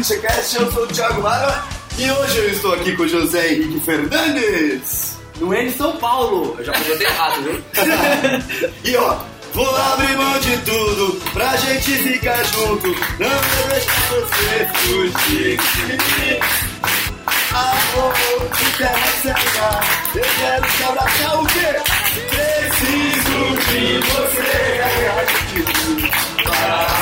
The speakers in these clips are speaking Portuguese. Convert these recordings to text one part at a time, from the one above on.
ClichêCast, eu sou o Thiago Mara e hoje eu estou aqui com o José Henrique Fernandes. No N São Paulo. Eu já ter errado, viu? E ó, vou abrir mão de tudo pra gente ficar junto. Não vou deixar você fugir. Amor, te quero cegar. Eu quero te abraçar o quê? Preciso de você. De tudo para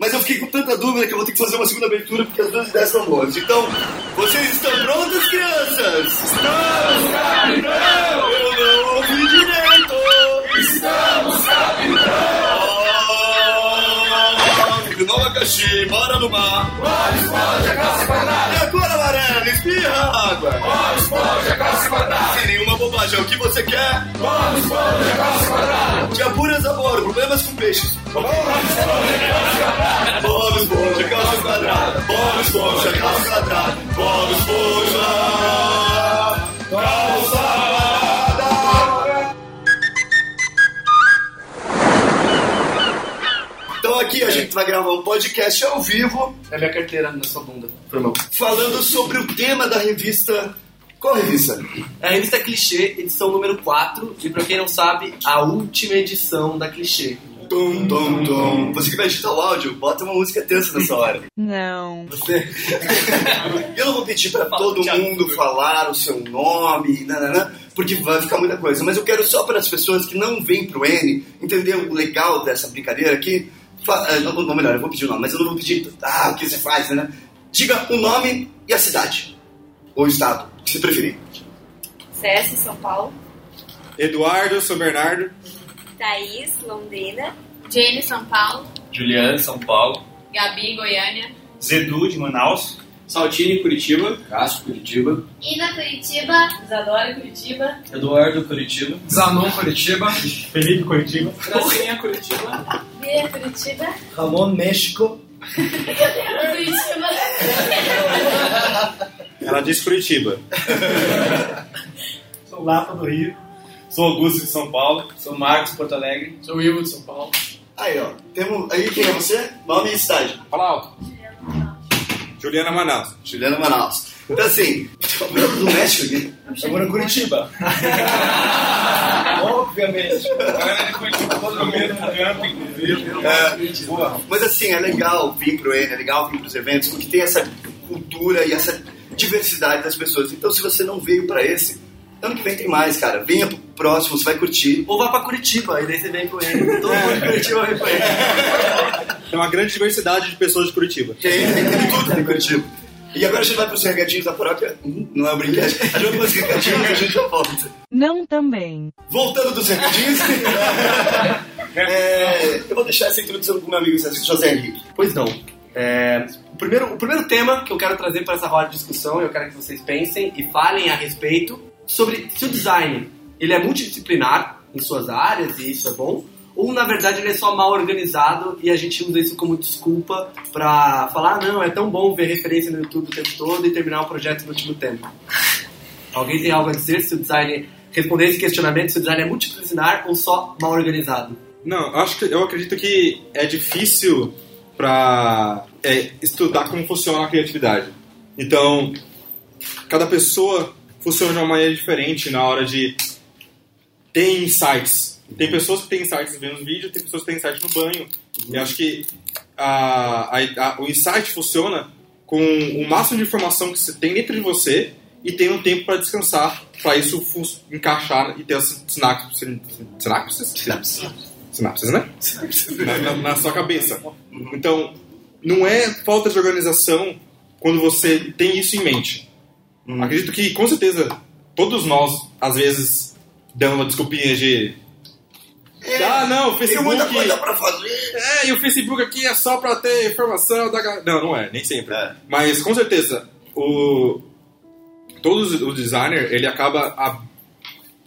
Mas eu fiquei com tanta dúvida que eu vou ter que fazer uma segunda abertura porque as duas ideias são boas. Então, vocês estão prontas, crianças? Estamos, capitão! Eu não ouvi direito! Estamos, capitão! No abacaxi, bora no mar! Bora, explode a! E agora, amarelo, espirra água! Bora, explode a calça quadrada! Sem nenhuma bobagem, é o que você quer? Bora, explode a calça quadrada! De apuras a bordo, problemas com peixes! Bora, explode a calça quadrada! Bob Esponja, calça quadrada. Bob Esponja, calça quadrada. Bob Esponja, calça quadrada. Aqui a gente vai gravar um podcast ao vivo É minha carteira na sua bunda. Foi mal. falando sobre o tema da revista. Qual revista? É a revista Clichê, edição número 4. E pra quem não sabe, a última edição da Clichê. Tum, tum, tum. Você que vai editar o áudio, bota uma música tensa nessa hora. Não. Você. Eu não vou pedir pra todo mundo falar o seu nome, nananã, porque vai ficar muita coisa. Mas eu quero só para as pessoas que não vêm pro N entender o legal dessa brincadeira aqui. Eh, Não, não, melhor, eu vou pedir o nome, mas eu não vou pedir ah, o que você faz, né? Diga o nome e a cidade. Ou o estado, que você preferir. CS, São Paulo. Eduardo, São Bernardo. Thaís, Londrina. Jane, São Paulo. Juliano, São Paulo. Gabi, Goiânia. Zedu, de Manaus. Saltini, Curitiba. Cássio, Curitiba. Ina, Curitiba. Isadora, Curitiba. Eduardo, Curitiba. Zanon, Curitiba. Felipe, Curitiba. Gracinha, Curitiba. Bia, Curitiba. Ramon, México. Curitiba. Ela diz Curitiba. Sou Lapa do Rio. Sou Augusto de São Paulo. Sou Marcos, Porto Alegre. Sou Ivo de São Paulo. Aí, ó. Temos, aí quem é você? Nome e cidade. Fala alto. Juliana Manaus. Juliana Manaus. Então assim, tô morando no México aqui. Eu moro em Curitiba. Obviamente. Todo mundo no campo, inclusive. É, boa. Mas assim, é legal vir pro N, é legal vir pros eventos, porque tem essa cultura e essa diversidade das pessoas. Então, se você não veio pra esse, ano que vem tem mais, cara. Venha pro próximo, você vai curtir. Ou vai pra Curitiba, e daí você vem pro N. Todo mundo de Curitiba vem pro N. Tem uma grande diversidade de pessoas de Curitiba. Tem, tem, tem tudo em Curitiba. E agora a gente vai pros recadinhos da paróquia. Hum, Não é um brinquedo. A gente vai pros recadinhos e a gente já volta. Não também. Voltando dos recadinhos. é, eu vou deixar essa introdução pro meu amigo José Henrique. Pois não. É, o, primeiro, o primeiro tema que eu quero trazer para essa roda de discussão, eu quero que vocês pensem e falem a respeito sobre se o design ele é multidisciplinar em suas áreas, e isso é bom, ou na verdade ele é só mal organizado e a gente usa isso como desculpa para falar, "Ah, não, é tão bom ver referência no YouTube o tempo todo e terminar o projeto no último tempo. Alguém tem algo a dizer se o design, responder esse questionamento, se o design é multidisciplinar ou só mal organizado? Não, acho que eu acredito que é difícil para estudar como funciona a criatividade. Então, cada pessoa funciona de uma maneira diferente na hora de ter insights. Tem pessoas que têm insights vendo os vídeos, tem pessoas que têm insights no banho. E acho que a, a- a- o insight funciona com o máximo de informação que você tem dentro de você e tem um tempo para descansar, para isso encaixar e ter as sinapses. Sinapses? Sinapse. Sinapses, né? na, na- na sua cabeça. Então, não é falta de organização quando você tem isso em mente. Acredito que, com certeza, todos nós, às vezes, damos uma desculpinha de. Ah, não, o Tem Facebook. muita coisa pra fazer. É, e o Facebook aqui é só pra ter informação da galera. Não, não é, nem sempre. É. Mas com certeza, o todo o designer ele acaba a-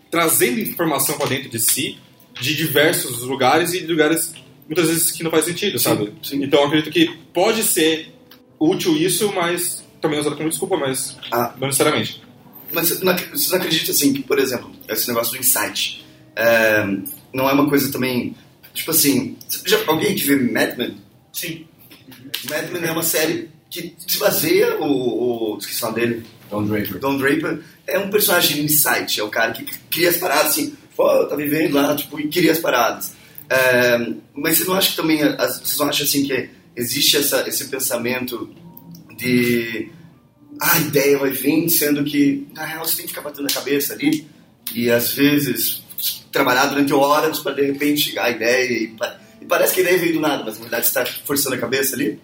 trazendo informação para dentro de si de diversos lugares e de lugares muitas vezes que não faz sentido, sabe? sim. Então eu acredito que pode ser útil isso, mas também usado como desculpa, mas Ah. não necessariamente. Mas você não ac- você não acredita, assim, que, por exemplo, esse negócio do insight é, não é uma coisa também... Tipo assim, já, alguém que vê Mad Men? Sim. Mad Men é uma série que se baseia, o... o esqueci o nome dele. Don Draper. Don Draper é um personagem insight, é o cara que cria as paradas assim, pô, tá vivendo lá, tipo, e cria as paradas. É, mas você não acha que também, vocês não acham assim que existe essa, esse pensamento de "Ah, a ideia vai vir, sendo que na real você tem que ficar batendo a cabeça ali e às vezes trabalhar durante horas para de repente chegar a ideia e, e parece que a ideia veio do nada, mas na verdade está forçando a cabeça ali?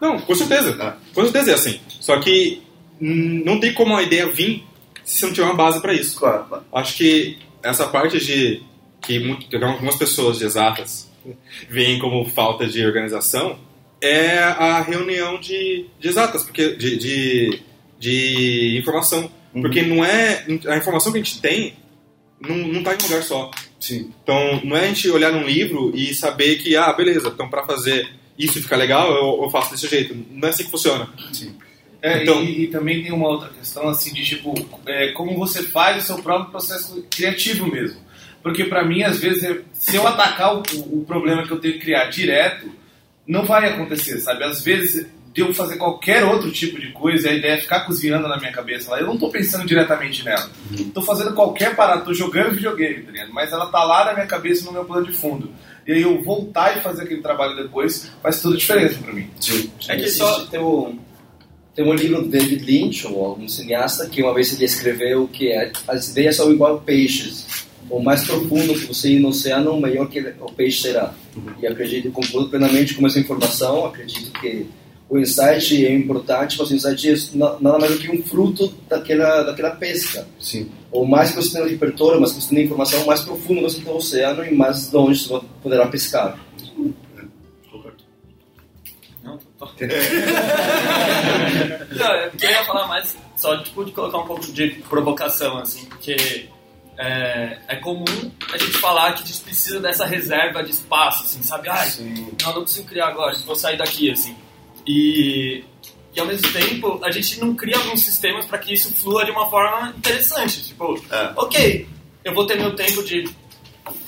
Não, com certeza. Ah. Com certeza é assim. Só que não tem como a ideia vir se não tiver uma base para isso. Claro, claro. Acho que essa parte de que, muito, que algumas pessoas de exatas veem como falta de organização é a reunião de, de exatas, porque de, de, de informação. Uhum. Porque não é. A informação que a gente tem não, não tá em um lugar só. Sim. Então, não é a gente olhar num livro e saber que, ah, beleza, então para fazer isso ficar legal, eu, eu faço desse jeito. Não é assim que funciona. É, Então- e, e também tem uma outra questão, assim, de tipo, é, como você faz o seu próprio processo criativo mesmo. Porque pra mim, às vezes, é- se eu atacar o, o problema que eu tenho que criar direto, não vai acontecer, sabe? Às vezes, de eu fazer qualquer outro tipo de coisa e a ideia é ficar cozinhando na minha cabeça lá, eu não tô pensando diretamente nela. Tô fazendo qualquer parada, tô jogando videogame, tá ligado? Mas ela tá lá na minha cabeça, no meu plano de fundo. E aí eu voltar e fazer aquele trabalho depois faz toda a diferença pra mim. Sim. É que só tem um, tem um livro do David Lynch, ou algum cineasta, que uma vez ele escreveu que é, as ideias são igual peixes. O mais profundo que você ir no oceano, o maior que o peixe será. E acredito, concordo plenamente com essa informação. Acredito que o insight é importante, mas o insight é na- nada mais do que um fruto daquela, daquela pesca. Sim. O mais que você tem no repertório, mais que você tem informação, mais profundo você tem no oceano e mais longe você poderá pescar. Não, eu queria falar mais só tipo, de colocar um pouco de provocação, assim, porque é, é comum a gente falar que a gente precisa dessa reserva de espaço, assim, sabe? Ai, não, não consigo criar agora, vou sair daqui, assim. E, e ao mesmo tempo, a gente não cria alguns sistemas para que isso flua de uma forma interessante. Tipo, É. ok, eu vou ter meu tempo de,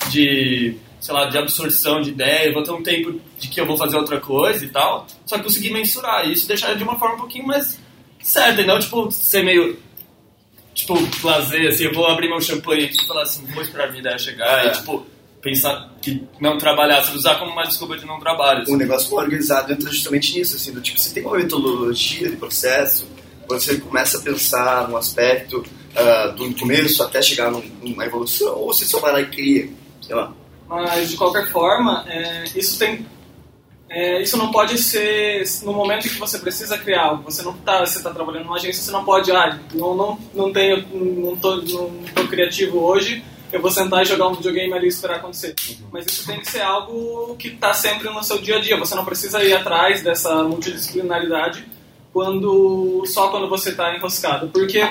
de sei lá, de absorção de ideia, eu vou ter um tempo de que eu vou fazer outra coisa e tal, só que conseguir mensurar isso, deixar de uma forma um pouquinho mais certa, e não, tipo, ser meio, tipo, lazer, assim, eu vou abrir meu champanhe aqui e falar assim, vou esperar a minha ideia chegar, É. e, tipo, pensar que não trabalhar, se usar como uma desculpa de não trabalho. assim. o negócio organizado entra justamente nisso, assim, do tipo, você tem uma metodologia de processo, você começa a pensar num aspecto ah, do começo até chegar num- numa evolução, ou você só vai lá e cria, sei lá. Mas de qualquer forma, é, isso tem. é, isso não pode ser no momento em que você precisa criar algo. Você não tá, você está trabalhando numa agência, você não pode, ah, não, não, não tenho, não tô, não tô criativo hoje, eu vou sentar e jogar um videogame ali e esperar acontecer. Mas isso tem que ser algo que está sempre no seu dia a dia. Você não precisa ir atrás dessa multidisciplinaridade quando só quando você está enroscado, porque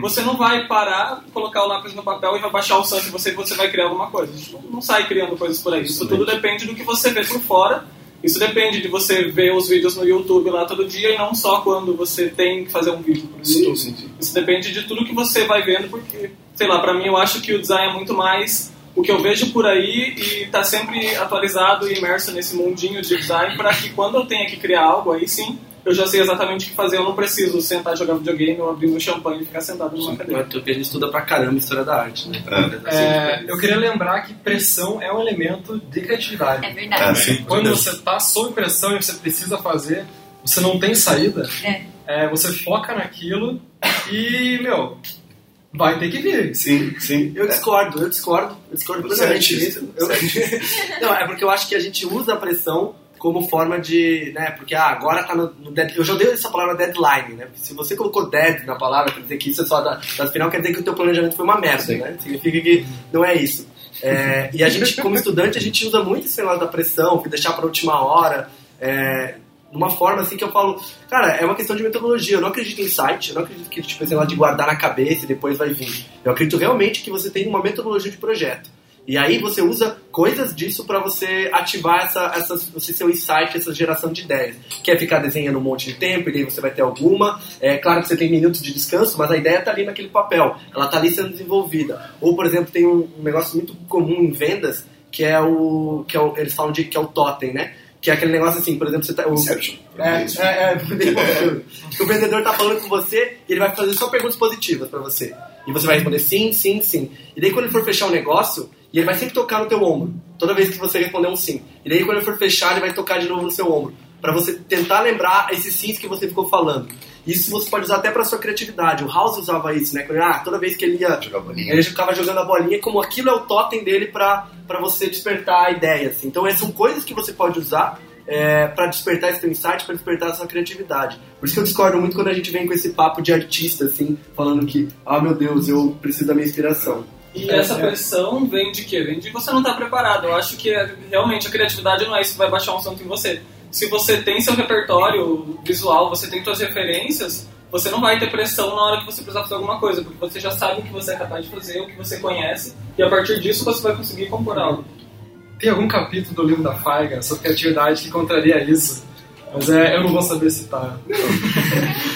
você não vai parar, colocar o lápis no papel e vai baixar o sangue você, você vai criar alguma coisa. A gente não, não sai criando coisas por aí. Isso tudo depende do que você vê por fora. Isso depende de você ver os vídeos no YouTube lá todo dia e não só quando você tem que fazer um vídeo pro YouTube. sim, sim. Isso depende de tudo que você vai vendo, porque, sei lá, pra mim eu acho que o design é muito mais o que eu vejo por aí e tá sempre atualizado e imerso nesse mundinho de design para que quando eu tenha que criar algo, aí sim, eu já sei exatamente o que fazer. Eu não preciso sentar e jogar videogame ou abrir meu champanhe e ficar sentado numa cadeira. Porque a gente estuda pra caramba história da arte, né? É, eu queria lembrar que pressão é um elemento de criatividade. É verdade. sim, com Quando você está sob pressão e você precisa fazer, você não tem saída, É. é, você foca naquilo e, meu, vai ter que vir. Sim, sim. Eu discordo, eu discordo, eu discordo plenamente Certíssimo, disso. Eu- não, é porque eu acho que a gente usa a pressão como forma de, né, porque ah, agora tá no, no dead, eu já odeio essa palavra deadline, né, se você colocou dead na palavra, quer dizer que isso é só da, da final, quer dizer que o teu planejamento foi uma merda, né, significa que não é isso. É, e a gente, como estudante, a gente usa muito esse negócio da pressão, que deixar pra última hora, é, numa forma assim que eu falo, cara, é uma questão de metodologia. Eu não acredito em site, eu não acredito que tipo, esse negócio de guardar na cabeça e depois vai vir. Eu acredito realmente que você tem uma metodologia de projeto. E aí você usa coisas disso para você ativar essa, essa, esse seu insight, essa geração de ideias. Quer ficar desenhando um monte de tempo e daí você vai ter alguma. É claro que você tem minutos de descanso, mas a ideia tá ali naquele papel. Ela tá ali sendo desenvolvida. Ou, por exemplo, tem um, um negócio muito comum em vendas que é o que é o, eles falam de que é o totem, né? Que é aquele negócio assim, por exemplo, você tá. O, é, é, é, que o vendedor tá falando com você e ele vai fazer só perguntas positivas para você. E você vai responder sim, sim, sim. E daí quando ele for fechar o negócio, e ele vai sempre tocar no teu ombro, toda vez que você responder um sim. E daí quando ele for fechar, ele vai tocar de novo no seu ombro, para você tentar lembrar esses sims que você ficou falando. Isso você pode usar até para sua criatividade. O House usava isso, né? Quando, ah, toda vez que ele ia ele ficava jogando a bolinha, como aquilo é o totem dele para você despertar ideias. Assim. Então, essas são coisas que você pode usar é, para despertar esse teu insight, para despertar essa criatividade. Por isso que eu discordo muito quando a gente vem com esse papo de artista, assim, falando que, ah, meu Deus, eu preciso da minha inspiração. E essa pressão vem de quê? Vem de você não estar preparado. Eu acho que é, realmente a criatividade não é isso que vai baixar um santo em você. Se você tem seu repertório visual, você tem suas referências, você não vai ter pressão na hora que você precisar fazer alguma coisa, porque você já sabe o que você é capaz de fazer, o que você conhece, e a partir disso você vai conseguir compor algo. Tem algum capítulo do livro da Faiga sobre criatividade que contraria isso? Mas é, eu não vou saber citar.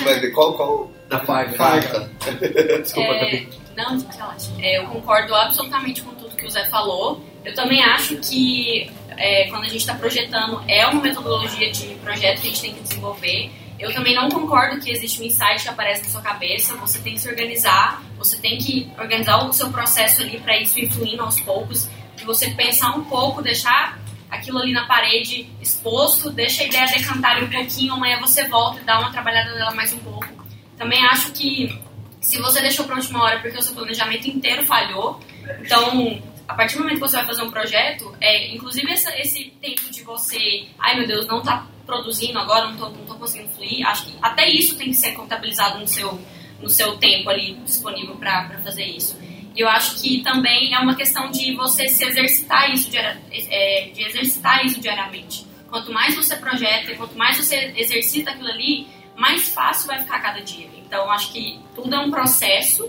Vai ver qual, qual? Da Faiga. Faiga. Desculpa, É, Gabi. Não, relaxa. É, eu concordo absolutamente com tudo que o Zé falou. Eu também acho que é, quando a gente está projetando, é uma metodologia de projeto que a gente tem que desenvolver. Eu também não concordo que existe um insight que aparece na sua cabeça. Você tem que se organizar, você tem que organizar o seu processo ali para isso ir fluindo aos poucos. De você pensar um pouco, deixar aquilo ali na parede exposto, deixa a ideia decantar um pouquinho, amanhã você volta e dá uma trabalhada nela mais um pouco. Também acho que se você deixou para última hora porque o seu planejamento inteiro falhou, então a partir do momento que você vai fazer um projeto, é, inclusive essa- esse tempo de você, ai meu Deus, não tá produzindo agora, não tô, não tô conseguindo fluir, acho que até isso tem que ser contabilizado no seu, no seu tempo ali disponível para fazer isso. E eu acho que também é uma questão de você se exercitar isso, é, de exercitar isso diariamente. Quanto mais você projeta, quanto mais você exercita aquilo ali, mais fácil vai ficar cada dia. Então, eu acho que tudo é um processo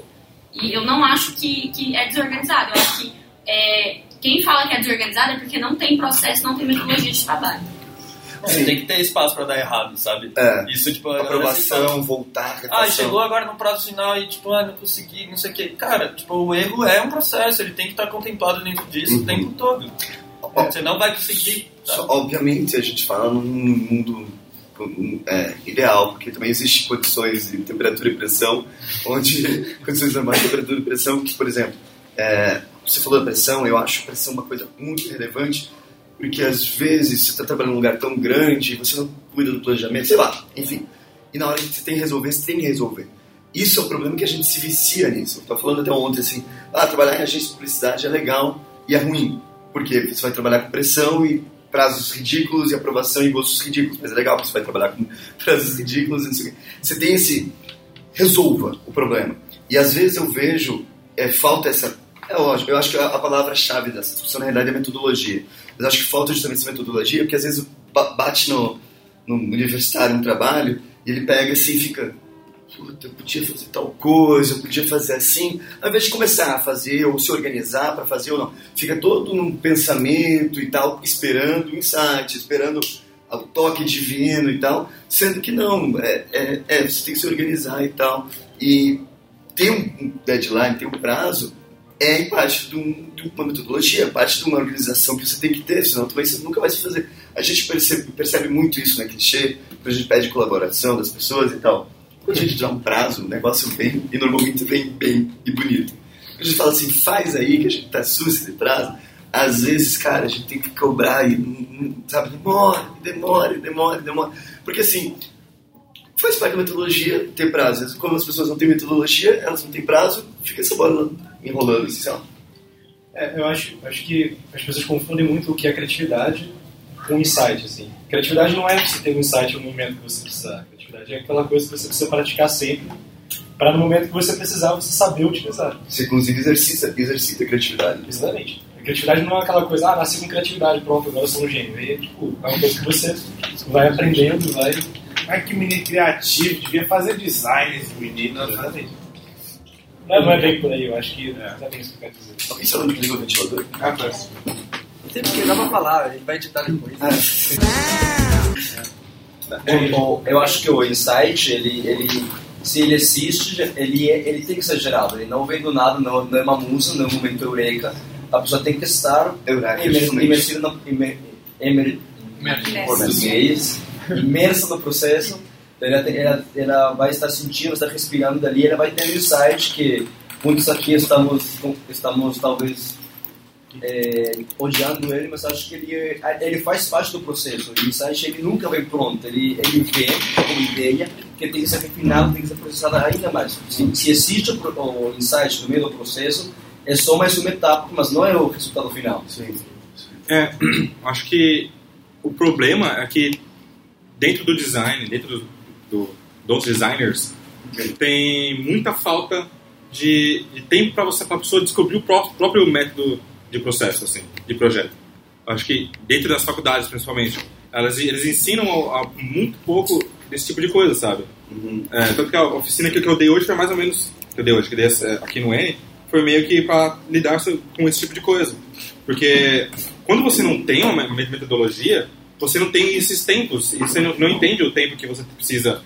e eu não acho que, que é desorganizado. Eu acho que é, quem fala que é desorganizado é porque não tem processo, não tem metodologia de trabalho. Você tem que ter espaço pra dar errado, sabe? É. Isso, tipo, a galera Aprovação, sempre voltar, fala, Ah, chegou agora no prazo final e, tipo, ah, não consegui, não sei o quê. Cara, tipo, o erro é um processo, ele tem que estar contemplado dentro disso Uhum. o tempo todo. Você não vai conseguir. Só, sabe? obviamente, a gente fala num mundo é, ideal, porque também existem condições de temperatura e pressão, onde condições normais de temperatura e pressão, que, por exemplo, é, você falou da pressão, eu acho a pressão uma coisa muito relevante, porque às vezes você está trabalhando num lugar tão grande, você não cuida do planejamento, sei lá, enfim. E na hora que você tem que resolver, você tem que resolver. Isso é o problema que a gente se vicia nisso. Eu falando até ontem assim, ah, trabalhar em agência de publicidade é legal e é ruim, porque você vai trabalhar com pressão e prazos ridículos e aprovação e gostos ridículos, mas é legal porque você vai trabalhar com prazos ridículos e não sei o quê. Você tem esse resolva o problema. E às vezes eu vejo é, falta essa é lógico, eu acho que a, palavra-chave dessa discussão na realidade é metodologia. Mas acho que falta justamente essa metodologia, porque às vezes ba- bate no, no universitário um trabalho e ele pega assim e fica eu podia fazer tal coisa, eu podia fazer assim, ao invés de começar a fazer ou se organizar para fazer ou não, fica todo num pensamento e tal, esperando o insight, esperando o toque divino e tal, sendo que não, é, é, é, você tem que se organizar e tal. E ter um deadline, ter um prazo, é parte de, um- de uma metodologia, parte de uma organização que você tem que ter, senão também você nunca vai se fazer. A gente percebe, percebe muito isso na clichê, quando a gente pede colaboração das pessoas e tal. Quando a gente dá um prazo, o negócio vem, e normalmente vem bem e bonito. A gente fala assim, faz aí que a gente tá susto de prazo, às vezes, cara, a gente tem que cobrar e, hum, sabe, demora, demora, demora, demora. Porque assim, faz parte da metodologia ter prazo. Quando as pessoas não têm metodologia, elas não têm prazo, fica essa bola enrolando, assim, lá. É, eu acho, acho que as pessoas confundem muito o que é criatividade com insight, assim. Criatividade não é você ter um insight no momento que você precisar. Criatividade é aquela coisa que você precisa praticar sempre para no momento que você precisar, você saber utilizar. Você, inclusive, exercita, exercita a criatividade. Exatamente. A Criatividade não é aquela coisa, ah, nasci com criatividade, pronto, agora eu sou um gênio. E, tipo, é uma coisa que você vai aprendendo, vai. Ai, que menino criativo, devia fazer design esse menino. Exatamente. Não, não é bem por aí, eu acho que é bem isso que eu quero dizer. Alguém sabe onde liga o ventilador? Ah, tá. Sempre que dá pra falar, ele vai editar depois. O- o- eu acho que o insight, ele, ele, se ele existe, ele, é- ele tem que ser gerado. Ele não vem do nada, não, não é uma musa, não é um momento eureka. A pessoa tem que estar Eureka, imer- justamente. imersida no, imer, imer, português, imersa no processo. Então, Ela, ela, ela vai estar sentindo, estar respirando dali, ela vai ter um insight que muitos aqui estamos, estamos talvez é, odiando ele, mas acho que ele, é- ele faz parte do processo. O insight ele nunca vem pronto, ele, ele vem como ideia que tem que ser refinado, tem que ser processado ainda mais. Se, se existe o, o insight no meio do processo, é só mais uma etapa, mas não é o resultado final. É, acho que o problema é que dentro do design, dentro do, do- dos designers, tem muita falta de, de tempo para você, para a pessoa descobrir o pró- próprio método de processo, assim, de projeto. Acho que dentro das faculdades, principalmente, elas, eles ensinam a, a muito pouco desse tipo de coisa, sabe? É, tanto que a oficina que eu dei hoje foi mais ou menos, que eu dei hoje, que dei aqui no N, foi meio que para lidar com esse tipo de coisa. Porque quando você não tem uma me- metodologia, você não tem esses tempos, e você não, não entende o tempo que você precisa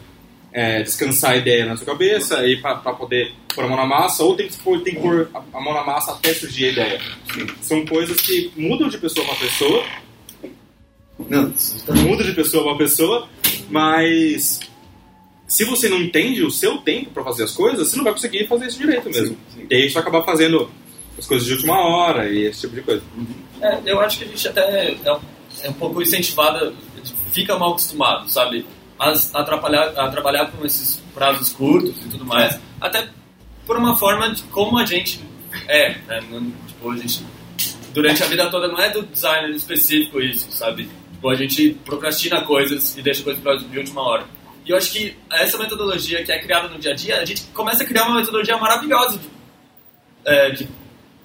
é, descansar a ideia na sua cabeça e para poder pôr a mão na massa, ou tem que, pôr, tem que pôr a, mão na massa até surgir a ideia. São coisas que mudam de pessoa para pessoa, Não, muda de pessoa para pessoa, mas se você não entende o seu tempo para fazer as coisas, você não vai conseguir fazer isso direito mesmo. E aí você vai acabar fazendo as coisas de última hora e esse tipo de coisa. É, eu acho que a gente até é um, é um pouco incentivada, fica mal acostumado, sabe? A, a, trabalhar, a trabalhar com esses prazos curtos e tudo mais. Até por uma forma de como a gente é, né? Tipo, a gente, durante a vida toda não é do designer específico isso, sabe? Tipo, a gente procrastina coisas e deixa coisas pra de última hora. E eu acho que essa metodologia que é criada no dia a dia, a gente começa a criar uma metodologia maravilhosa de, é, de,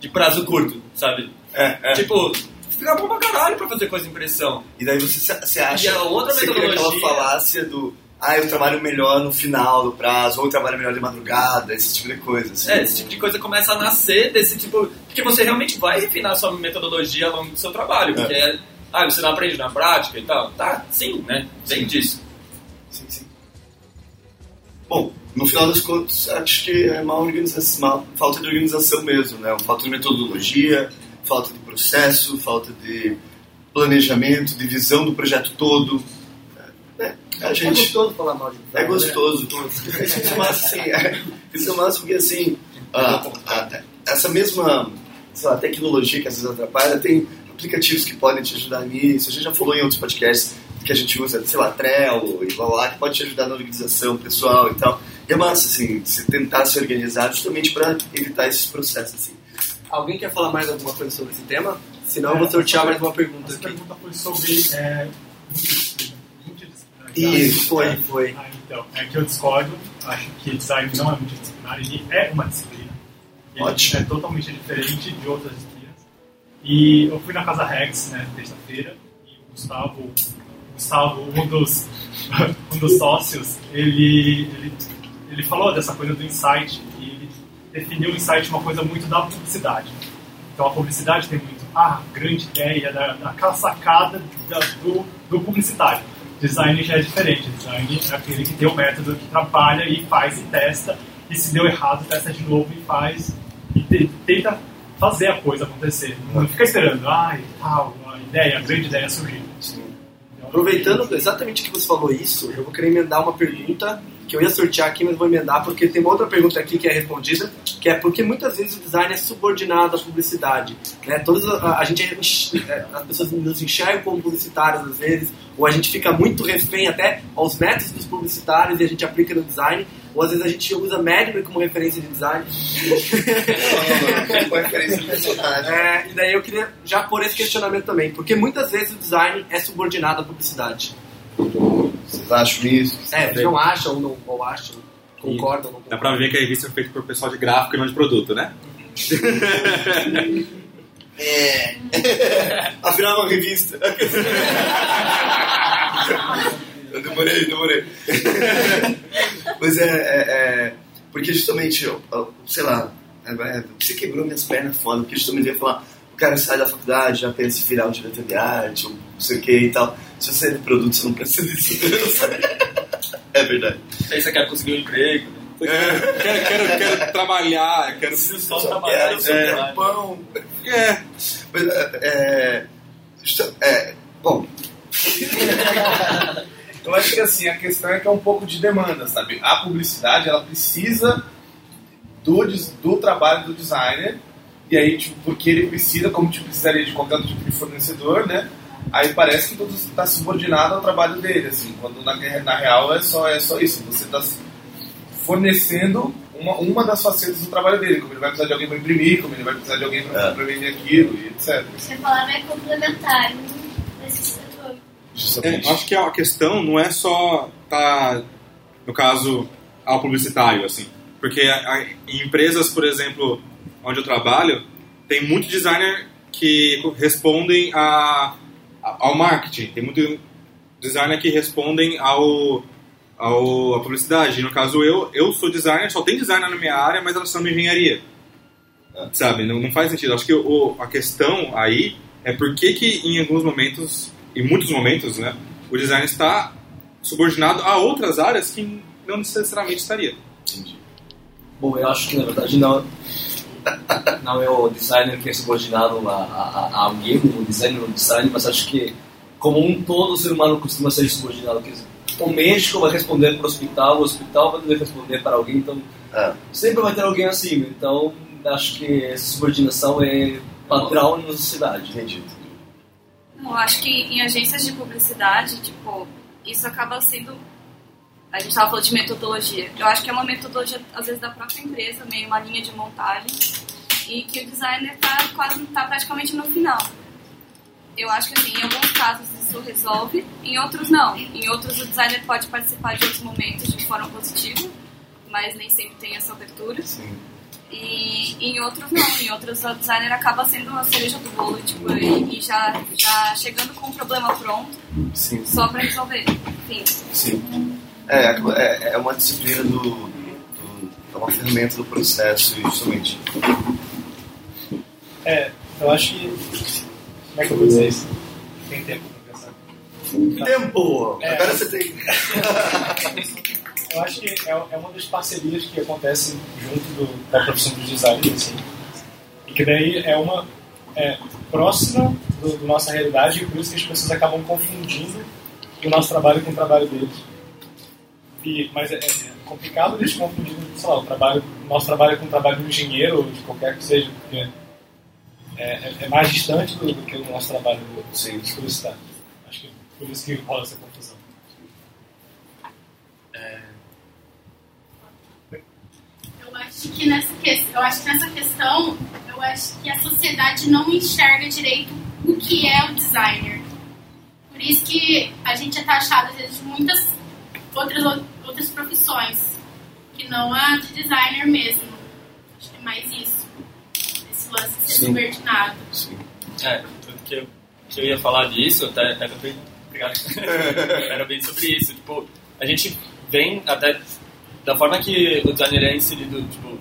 de prazo curto, sabe? É, é. Tipo, fica bom pra caralho pra fazer coisa de impressão. E daí você, você acha E a outra você cria aquela metodologia- falácia do ah, eu trabalho melhor no final do prazo, ou eu trabalho melhor de madrugada, esse tipo de coisa. Assim. É, esse tipo de coisa começa a nascer desse tipo. Porque você realmente vai refinar a sua metodologia ao longo do seu trabalho. Porque é. ah, você não aprende na prática e tal. Tá, sim, né? Vem disso. Sim, sim. Bom, no final das contas, acho que é uma, organização, uma falta de organização mesmo, né? Falta de metodologia, falta de processo, falta de planejamento, de visão do projeto todo. É, a É gente... gostoso falar mal de É gostoso. Isso é massa, assim, é, isso é massa porque, assim, a- a- essa mesma lá, tecnologia que às vezes atrapalha, tem aplicativos que podem te ajudar nisso. A gente já falou em outros podcasts que a gente usa, sei lá, Trello e blá blá, que pode te ajudar na organização pessoal e tal. E é massa, assim, se tentar se organizar justamente para evitar esses processos, assim. Alguém quer falar mais alguma coisa sobre esse tema? Senão eu vou sortear mais uma pergunta aqui. pergunta foi sobre é. Isso, foi, foi. Ah, então, é que eu discordo. Acho que design não é multidisciplinar, ele é uma disciplina. Ele Ótimo. é totalmente diferente de outras disciplinas. E eu fui na Casa Rex, né, terça-feira, e o Gustavo, Gustavo um, dos, um dos sócios, ele, ele, ele falou dessa coisa do insight, definiu o insight uma coisa muito da publicidade. Então a publicidade tem muito a grande ideia, da, daquela sacada da- do, do publicitário. Design já é diferente. Design é aquele que tem o método que trabalha e faz e testa, e se deu errado, testa de novo e faz, e te- tenta fazer a coisa acontecer. Não fica esperando, ah, tal, a ideia, a grande ideia surgir. Aproveitando exatamente que você falou isso, eu vou querer emendar uma pergunta que eu ia sortear aqui, mas vou emendar porque tem uma outra pergunta aqui que é respondida, que é porque muitas vezes o design é subordinado à publicidade. Né? Todas a, a gente é, as pessoas nos enxergam como publicitários às vezes, ou a gente fica muito refém até aos métodos dos publicitários e a gente aplica no design, ou às vezes a gente usa Madman como referência de design. Como referência de personagem. É, e daí eu queria já pôr esse questionamento também, porque muitas vezes o design é subordinado à publicidade. Vocês acham isso? É, vocês não acham ou não ou acham, concordam não Dá pra ver que a revista é feita por pessoal de gráfico e não de produto, né? É. Afinal, é uma revista. Eu demorei, demorei. Mas é, é, é, Porque justamente, eu, sei lá, é, é, você quebrou minhas pernas foda, porque justamente eu ia falar, o cara sai da faculdade, já pensa em virar um diretor de arte, ou não sei o que e tal. Se você é de produto, você não precisa disso. É verdade. Aí você quer conseguir um emprego. É, quero, quero, quero trabalhar, quero só trabalhar Quero e seu trabalhar. pão. É. Mas, é, é, é, bom, Eu acho que assim, a questão é que é um pouco de demanda, sabe? A publicidade, ela precisa do, do trabalho do designer, e aí, tipo, porque ele precisa, como tipo, precisaria de qualquer outro tipo de fornecedor, né? Aí parece que tudo está subordinado ao trabalho dele, assim, quando na, na real é só, é só isso, você está fornecendo uma, uma das facetas do trabalho dele, como ele vai precisar de alguém para imprimir, como ele vai precisar de alguém para vender aquilo, e etc. Você falava é complementar, necessita do É, acho que a questão não é só tá no caso ao publicitário assim, porque a- a- em empresas, por exemplo, onde eu trabalho, tem muito designer que respondem a, ao marketing, tem muito designer que respondem ao ao a publicidade. No caso eu eu sou designer, só tem designer na minha área, mas elas são engenharia. Sabe, não, não faz sentido. Acho que o, a questão aí é por que que em alguns momentos, em muitos momentos, né, o design está subordinado a outras áreas que não necessariamente estaria. Bom, eu acho que na verdade não, não é o designer que é subordinado a, a, a alguém, o designer no design, mas acho que como um todo o ser humano costuma ser subordinado. Quer dizer, o médico vai responder para o hospital, o hospital vai poder responder para alguém, então sempre vai ter alguém acima. Então acho que essa subordinação é padrão na sociedade. Entendi. Não, eu acho que em agências de publicidade, tipo, isso acaba sendo. A gente estava falando de metodologia. Eu acho que é uma metodologia, às vezes, da própria empresa, meio uma linha de montagem, e que o designer está quase tá praticamente no final. Eu acho que, assim, em alguns casos isso resolve, em outros não. Em outros, o designer pode participar de outros momentos de forma positiva, mas nem sempre tem essa abertura. E em outros não, em outros o designer acaba sendo a cereja do bolo, tipo, e, e já, já chegando com o problema pronto, Sim. só pra resolver. Enfim. Sim. É, é, é uma disciplina do, do- É uma ferramenta do processo, justamente. É, eu acho que. Como é que eu vou dizer isso? Tem tempo pra pensar. Tempo! É. Agora você tem. Eu acho que é, é uma das parcerias que acontecem junto do- da profissão de design, assim. E que daí é uma é, próxima do, da nossa realidade e por isso que as pessoas acabam confundindo o nosso trabalho com o trabalho deles. E, mas é, é complicado eles confundirem, sei lá, o, trabalho, o nosso trabalho com o trabalho de um engenheiro ou de qualquer que seja, porque é, é- é mais distante do, do que o nosso trabalho do, Sim. de publicidade. Acho que por isso que rola essa confusão. Eu acho que nessa questão, eu acho que nessa questão, eu acho que a sociedade não enxerga direito o que é o designer. Por isso que a gente é taxado às vezes de muitas outras outras profissões que não a de designer mesmo. Acho que é mais isso. Esse lance de ser Sim. subordinado. É, tudo que eu, que eu ia falar disso, até era bem. Obrigado. era bem sobre isso. Tipo, a gente vem até da forma que o designer é inserido, tipo,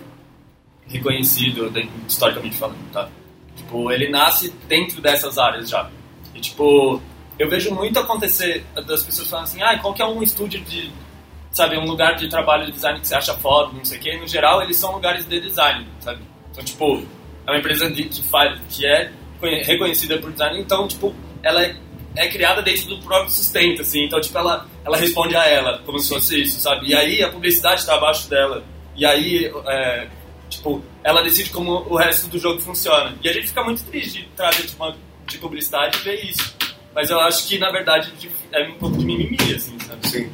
reconhecido, historicamente falando, tá? Tipo, ele nasce dentro dessas áreas já. E, tipo, eu vejo muito acontecer das pessoas falando assim, ah, qual que é um estúdio de, sabe, um lugar de trabalho de design que você acha foda, não sei o quê. No geral, eles são lugares de design, sabe? Então, tipo, é uma empresa de, que, faz, que é conhe- reconhecida por design, então, tipo, ela é, é criada dentro do próprio sustento, assim. Então, tipo, ela, ela responde a ela, como se fosse isso, sabe? E aí a publicidade está abaixo dela. E aí, é, tipo, ela decide como o resto do jogo funciona. E a gente fica muito triste de trazer de, uma, de publicidade e ver isso. Mas eu acho que, na verdade, de- é um pouco de mimimi, assim, sabe? Sim.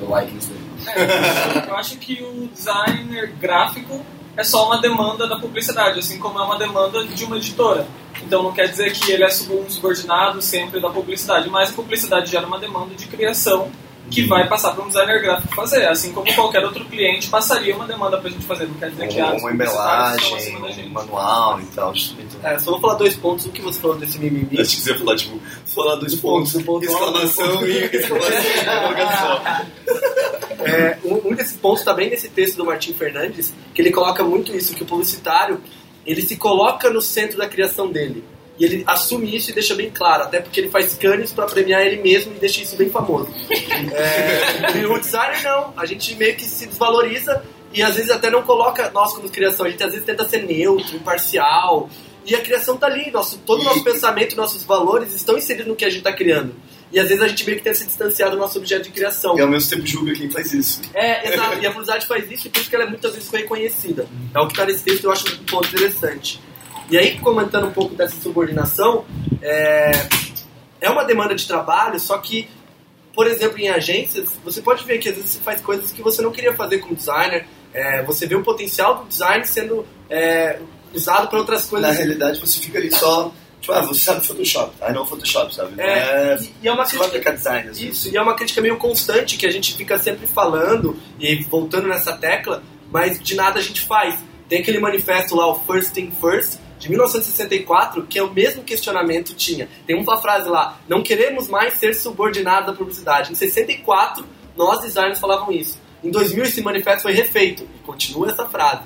Eu like isso daí. Eu acho que o designer gráfico é só uma demanda da publicidade, assim como é uma demanda de uma editora. Então não quer dizer que ele é um subordinado sempre da publicidade, mas a publicidade gera uma demanda de criação que vai passar para um designer gráfico fazer, assim como qualquer outro cliente passaria uma demanda para a gente fazer. Não quer dizer que Uma embelagem, um manual e tal. isso tudo. É, só vou falar dois pontos. Um que você falou desse mimimi. Acho que você ia falar, tipo, falar dois pontos, exclamação e exclamação. É, um, um desses pontos está bem nesse texto do Martim Fernandes, que ele coloca muito isso, que o publicitário ele se coloca no centro da criação dele. E ele assume isso e deixa bem claro, até porque ele faz canes para premiar ele mesmo e deixa isso bem famoso. É, e o designer não, a gente meio que se desvaloriza e às vezes até não coloca nós como criação, a gente às vezes tenta ser neutro, imparcial. E a criação tá ali, nosso, todo o nosso pensamento, nossos valores estão inseridos no que a gente está criando. E às vezes a gente meio que tenta se distanciar do nosso objeto de criação. E ao mesmo tempo julga quem faz isso. É, exato. E a publicidade faz isso e por isso que ela é muitas vezes reconhecida. É o que está nesse texto eu acho um ponto interessante. E aí, comentando um pouco dessa subordinação, é, é uma demanda de trabalho, só que, por exemplo, em agências, você pode ver que às vezes você faz coisas que você não queria fazer como designer. É, você vê o potencial do design sendo é, usado para outras coisas. Na realidade, você fica ali só. Tipo, ah, você sabe Photoshop. Ah, não Photoshop, sabe? É, e- e é uma crítica- design. Isso, e é uma crítica meio constante que a gente fica sempre falando e voltando nessa tecla, mas de nada a gente faz. Tem aquele manifesto lá, o First Thing First, de 1964, que é o mesmo questionamento tinha. Tem uma frase lá, não queremos mais ser subordinados à publicidade. Em 64, nós designers falavam isso. Em 2000 esse manifesto foi refeito e continua essa frase.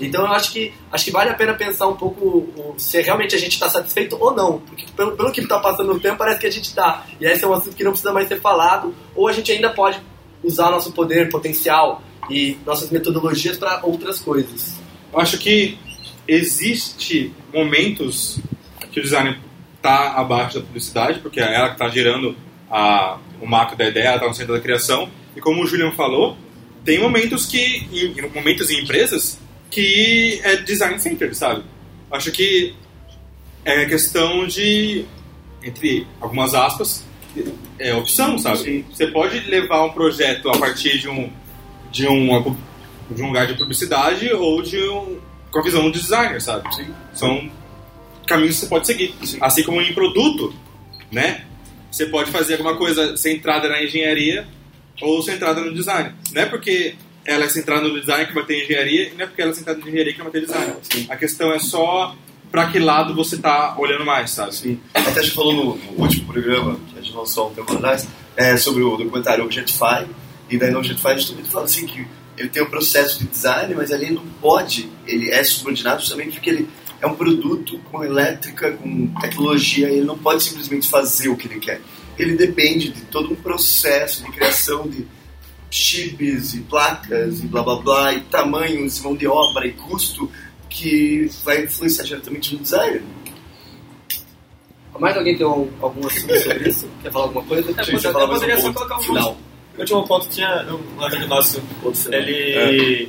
Então eu acho que acho que vale a pena pensar um pouco o- se realmente a gente está satisfeito ou não, porque pelo, pelo que está passando no tempo parece que a gente está. E esse é um assunto que não precisa mais ser falado, ou a gente ainda pode usar nosso poder, potencial e nossas metodologias para outras coisas. Eu acho que existe momentos que o design está abaixo da publicidade, porque é ela que está gerando a, o macro da ideia, ela está no centro da criação. E como o Julian falou, tem momentos que, em, momentos em empresas, que é design centered, sabe? Acho que é questão de, entre algumas aspas, é opção, sabe? Você pode levar um projeto a partir de um de um de um lugar de publicidade ou de um com a visão do designer, sabe? São caminhos que você pode seguir. Assim como em produto, né? Você pode fazer alguma coisa centrada na engenharia ou centrada no design. Não é porque ela é centrada no design que vai ter engenharia e não é porque ela é centrada na engenharia que vai ter design. A questão é só para que lado você tá olhando mais, sabe? Sim. Até a gente falou no, no último programa, que a gente lançou há um tempo atrás, é, sobre o documentário Objectify. E daí no Objectify a gente também fala assim que ele tem um processo de design, mas ali ele não pode, ele é subordinado justamente porque ele é um produto com elétrica, com tecnologia, ele não pode simplesmente fazer o que ele quer. Ele depende de todo um processo de criação de chips e placas e blá blá blá, e tamanhos, e mão de obra e custo que vai influenciar diretamente no design. Mais alguém tem um- algum assunto sobre isso? Quer falar alguma coisa? É, pode- eu poderia só colocar um final. O último ponto tinha um amigo nosso, ele, É.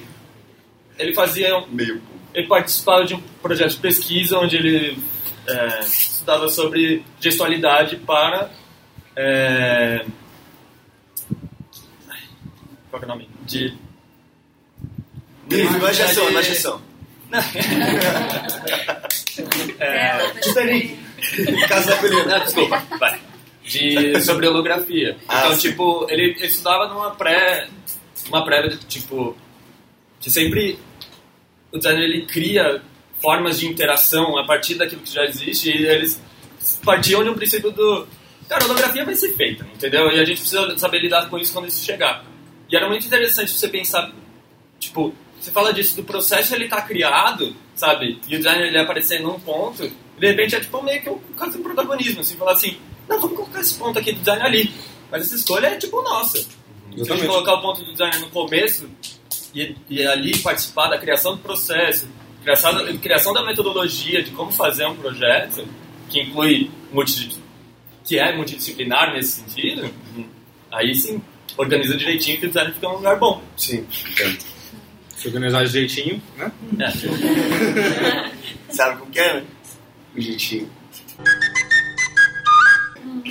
ele fazia, um- Meio. ele participava de um projeto de pesquisa onde ele é, estudava sobre gestualidade para é, qual que é o nome? De imaginação, imaginação. É, Titanic. Casa Pelina. Não, desculpa, vai. De, sobre holografia. Ah, então, sim. tipo, ele, ele estudava numa pré. Uma pré, tipo. Que sempre. O designer ele cria formas de interação a partir daquilo que já existe e eles partiam de um princípio do. Cara, a holografia vai ser feita, entendeu? E a gente precisa saber lidar com isso quando isso chegar. E era muito interessante você pensar. Tipo, você fala disso do processo ele tá criado, sabe? E o designer ele aparecer num ponto, e de repente é tipo meio que um caso de protagonismo, assim, falar assim, não, vamos colocar esse ponto aqui do design ali. Mas essa escolha é tipo nossa. Se a gente Exatamente. colocar o ponto do designer no começo e, e ali participar da criação do processo, criação, da- criação da metodologia de como fazer um projeto, que inclui multi, que é multidisciplinar nesse sentido, aí sim organiza direitinho que o design fica um lugar bom. Sim, Se organizar direitinho, né? Sabe como que é, né? O jeitinho.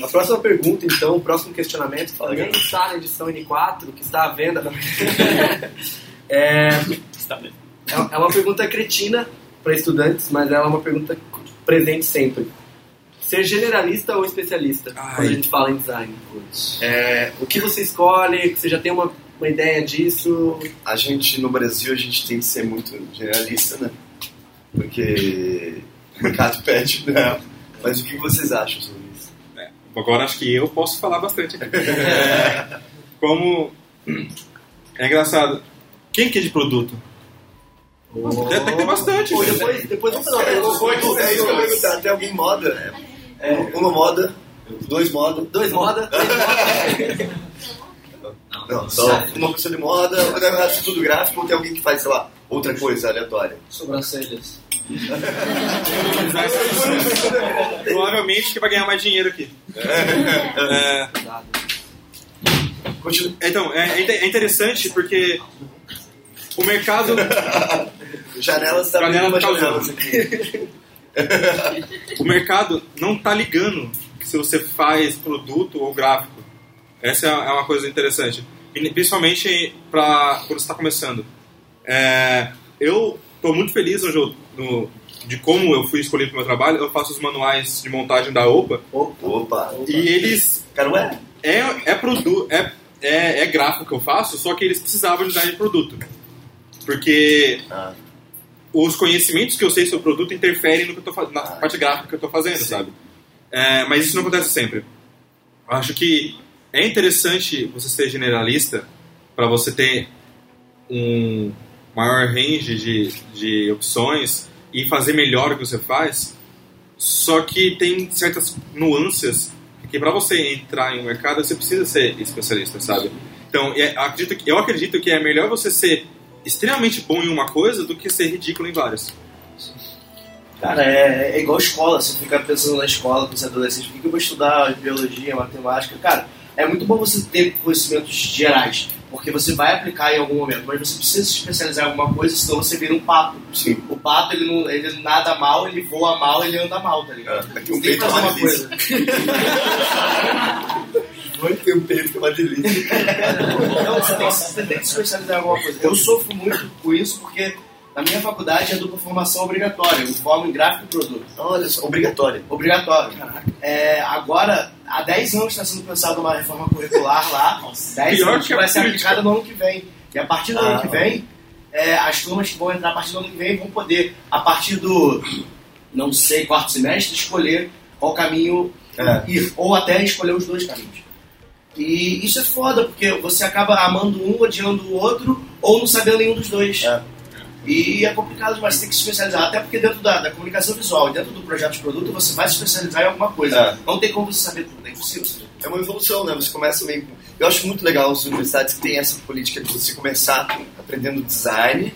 A próxima pergunta, então, o próximo questionamento, alguém está na edição N4, que está à venda. é, é é uma pergunta cretina para estudantes, mas ela é uma pergunta presente sempre. ser generalista ou especialista Ai. quando a gente fala em design. É, o que você escolhe? Você já tem uma, uma ideia disso? A gente, no Brasil, a gente tem que ser muito generalista, né? Porque o mercado pede, né? Mas o que vocês acham sobre? Agora acho que eu posso falar bastante aqui. É, como. É engraçado. Quem que é de produto? Deve ter que ter bastante. Né? depois, depois vamos fazer É, uma pergunta. é isso que eu perguntar. Tem alguém moda? É, uma moda, dois moda. Dois moda, moda. Não, só uma pessoa de moda, é tudo gráfico ou tem alguém que faz, sei lá, outra coisa aleatória? Sobrancelhas. Provavelmente que vai ganhar mais dinheiro aqui. É, então, é, é é interessante porque o mercado. Janelas tá Janela tá o mercado não tá ligando se você faz produto ou gráfico. Essa é é uma coisa interessante. Principalmente para quando você está começando. É, eu estou muito feliz hoje eu- no- de como eu fui escolhido para o meu trabalho. Eu faço os manuais de montagem da OPA. Opa! E eles. Cara, ué? É, é produto. É, é, é gráfico que eu faço, só que eles precisavam de design de produto. Porque Ah. os conhecimentos que eu sei sobre o produto interferem no que eu tô, na parte gráfica que eu estou fazendo, sabe? É, mas isso não acontece sempre. Eu acho que é interessante você ser generalista para você ter um maior range de, de opções e fazer melhor o que você faz. Só que tem certas nuances que para você entrar em um mercado você precisa ser especialista, sabe? Então, é, acredito que- eu acredito que é melhor você ser extremamente bom em uma coisa do que ser ridículo em várias. Cara, é, é igual escola. Você fica pensando na escola com os adolescentes, por que eu vou estudar biologia, matemática? Cara, é muito bom você ter conhecimentos gerais, porque você vai aplicar em algum momento, mas você precisa se especializar em alguma coisa, senão você vira um pato. Sim. O pato, ele, não, ele nada mal, ele voa mal, ele anda mal, tá ligado? É, daqui um tem que peito é fazer uma uma coisa. Vai ter um peito que é uma delícia. Não, você tem, que- você tem que se especializar em alguma coisa. Eu sofro muito com isso porque na minha faculdade é dupla formação obrigatória. Eu formo em gráfico e produto. Olha só, obrigatório. Obrigatório. É, agora, há 10 anos está sendo pensada uma reforma curricular lá. 10 Pior anos que que a vai ser aplicada no ano que vem. E a partir do Ah. ano que vem, é, as turmas que vão entrar a partir do ano que vem vão poder, a partir do, não sei, quarto semestre, escolher qual caminho É. ir. Ou até escolher os dois caminhos. E isso é foda, porque você acaba amando um, odiando o outro, ou não sabendo nenhum dos dois. É. E é complicado, mas tem que se especializar. Até porque dentro da, da comunicação visual e dentro do projeto de produto, você vai se especializar em alguma coisa. É. Não tem como você saber tudo, é impossível. É uma evolução, né? Você começa meio. Eu acho muito legal as universidades que têm essa política de você começar aprendendo design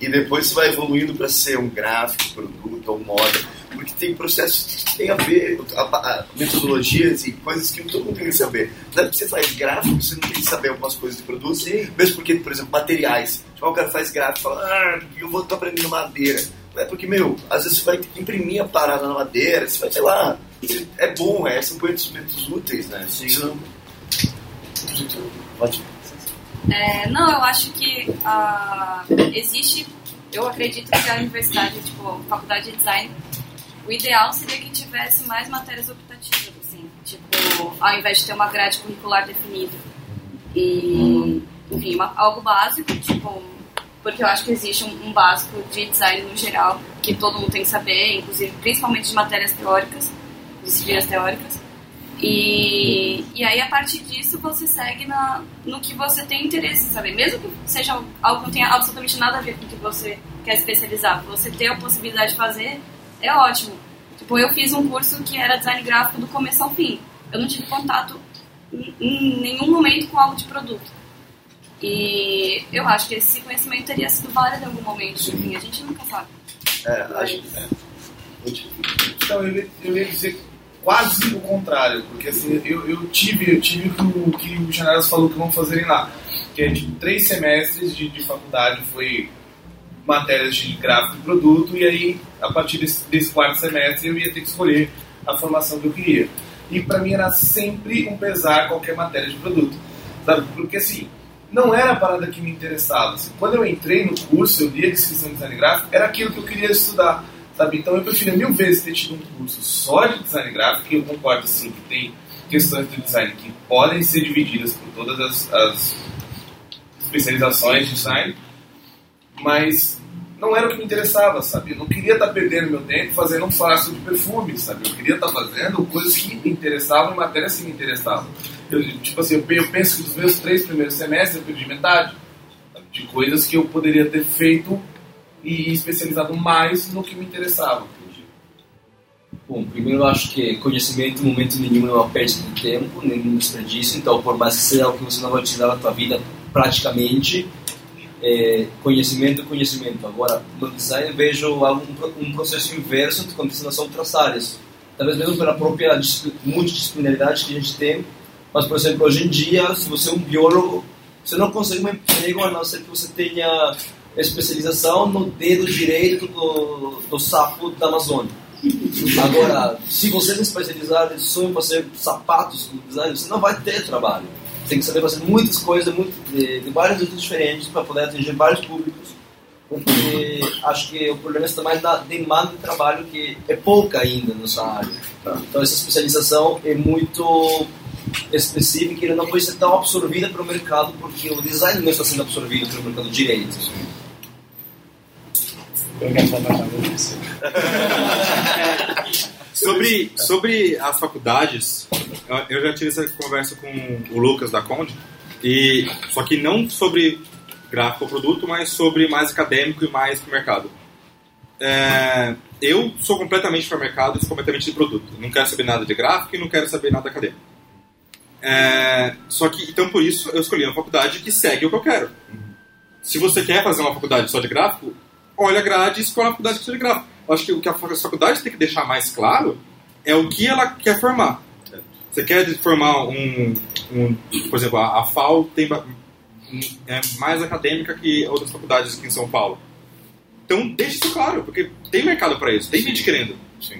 e depois você vai evoluindo para ser um gráfico, produto ou moda. Porque tem processos que tem a ver, a, a- metodologias e coisas que todo mundo tem que saber. Não é porque você faz gráfico, você não tem que saber algumas coisas de produto. Mesmo porque, por exemplo, materiais. Tipo, o cara faz gráfico e fala, ah, eu vou tô aprendendo madeira. Não é porque, meu, às vezes você vai que imprimir a parada na madeira, você vai, sei lá. É bom, é, são conhecimentos úteis, né? Senão- Pode. É, não, eu acho que ah, existe, eu acredito que a universidade, tipo, a faculdade de design, o ideal seria que tivesse mais matérias optativas, assim, tipo, ao invés de ter uma grade curricular definida. E, enfim, uma- algo básico, tipo, porque eu acho que existe um, um básico de design no geral, que todo mundo tem que saber, inclusive, principalmente de matérias teóricas, disciplinas teóricas. E, e aí, a partir disso, você segue na, no que você tem interesse em saber. Mesmo que seja algo que não tenha absolutamente nada a ver com o que você quer especializar. Você ter a possibilidade de fazer é ótimo. Tipo, eu fiz um curso que era design gráfico do começo ao fim. Eu não tive contato em, nenhum momento com algo de produto. E eu acho que esse conhecimento teria sido válido em algum momento. Enfim, a gente nunca sabe. É, acho que é. Então, eu, ia- eu ia dizer quase o contrário, porque assim, eu, eu tive, eu tive o que o, que o Janelas falou que vão fazerem lá, que é tipo três semestres de, de faculdade foi matérias de gráfico e produto, e aí a partir desse, desse quarto semestre eu ia ter que escolher a formação que eu queria. E para mim era sempre um pesar qualquer matéria de produto, sabe? Porque assim, não era a parada que me interessava. assim. Quando eu entrei no curso, eu li a descrição de design gráfico, era aquilo que eu queria estudar. Sabe? Então eu preferia mil vezes ter tido um curso só de design gráfico, e eu concordo sim que tem questões do design que podem ser divididas por todas as, as especializações de design, mas não era o que me interessava, sabe? Eu não queria estar perdendo meu tempo fazendo um fácil de perfume, sabe? Eu queria estar fazendo coisas que me interessavam e matérias que me interessavam. Eu, tipo assim, eu pe- eu penso que dos meus três primeiros semestres eu perdi metade sabe? de coisas que eu poderia ter feito e especializado mais no que me interessava. Bom, primeiro eu acho que conhecimento em momento nenhum é uma perda de tempo, nenhum desperdício, então por mais que seja algo que você não vai utilizar na tua vida praticamente, é, conhecimento conhecimento. Agora, no design vejo algo- um, pro- processo inverso que acontece nas outras áreas. Talvez mesmo pela própria disci- multidisciplinaridade que a gente tem, mas por exemplo, hoje em dia, se você é um biólogo, você não consegue um emprego a não ser que você tenha especialização no dedo direito do, do sapo da Amazônia. Agora, se você se especializar só em fazer sapatos no design, você não vai ter trabalho. Tem que saber fazer muitas coisas muito, de, de vários jeitos diferentes para poder atingir vários públicos. Porque acho que o problema está mais na demanda de trabalho, que é pouca ainda nessa área. Então, essa especialização é muito específica e ela não pode ser tão absorvida pelo mercado, porque o design não está sendo absorvido pelo mercado direito. Sobre, sobre as faculdades, eu- já tive essa conversa com o Lucas da Conde, e, só que não sobre gráfico ou produto, mas sobre mais acadêmico e mais para o mercado. É, eu sou completamente para o mercado e sou completamente de produto. Não quero saber nada de gráfico e não quero saber nada acadêmico. É, só que, então por isso, eu escolhi uma faculdade que segue o que eu quero. Se você quer fazer uma faculdade só de gráfico, olha a grade e escolhe a faculdade só de gráfico. Acho que o que a faculdade tem que deixar mais claro é o que ela quer formar. Você quer formar um, um por exemplo, a, a FAO tem é mais acadêmica que outras faculdades aqui em São Paulo. Então, deixe isso claro, porque tem mercado para isso, tem gente querendo.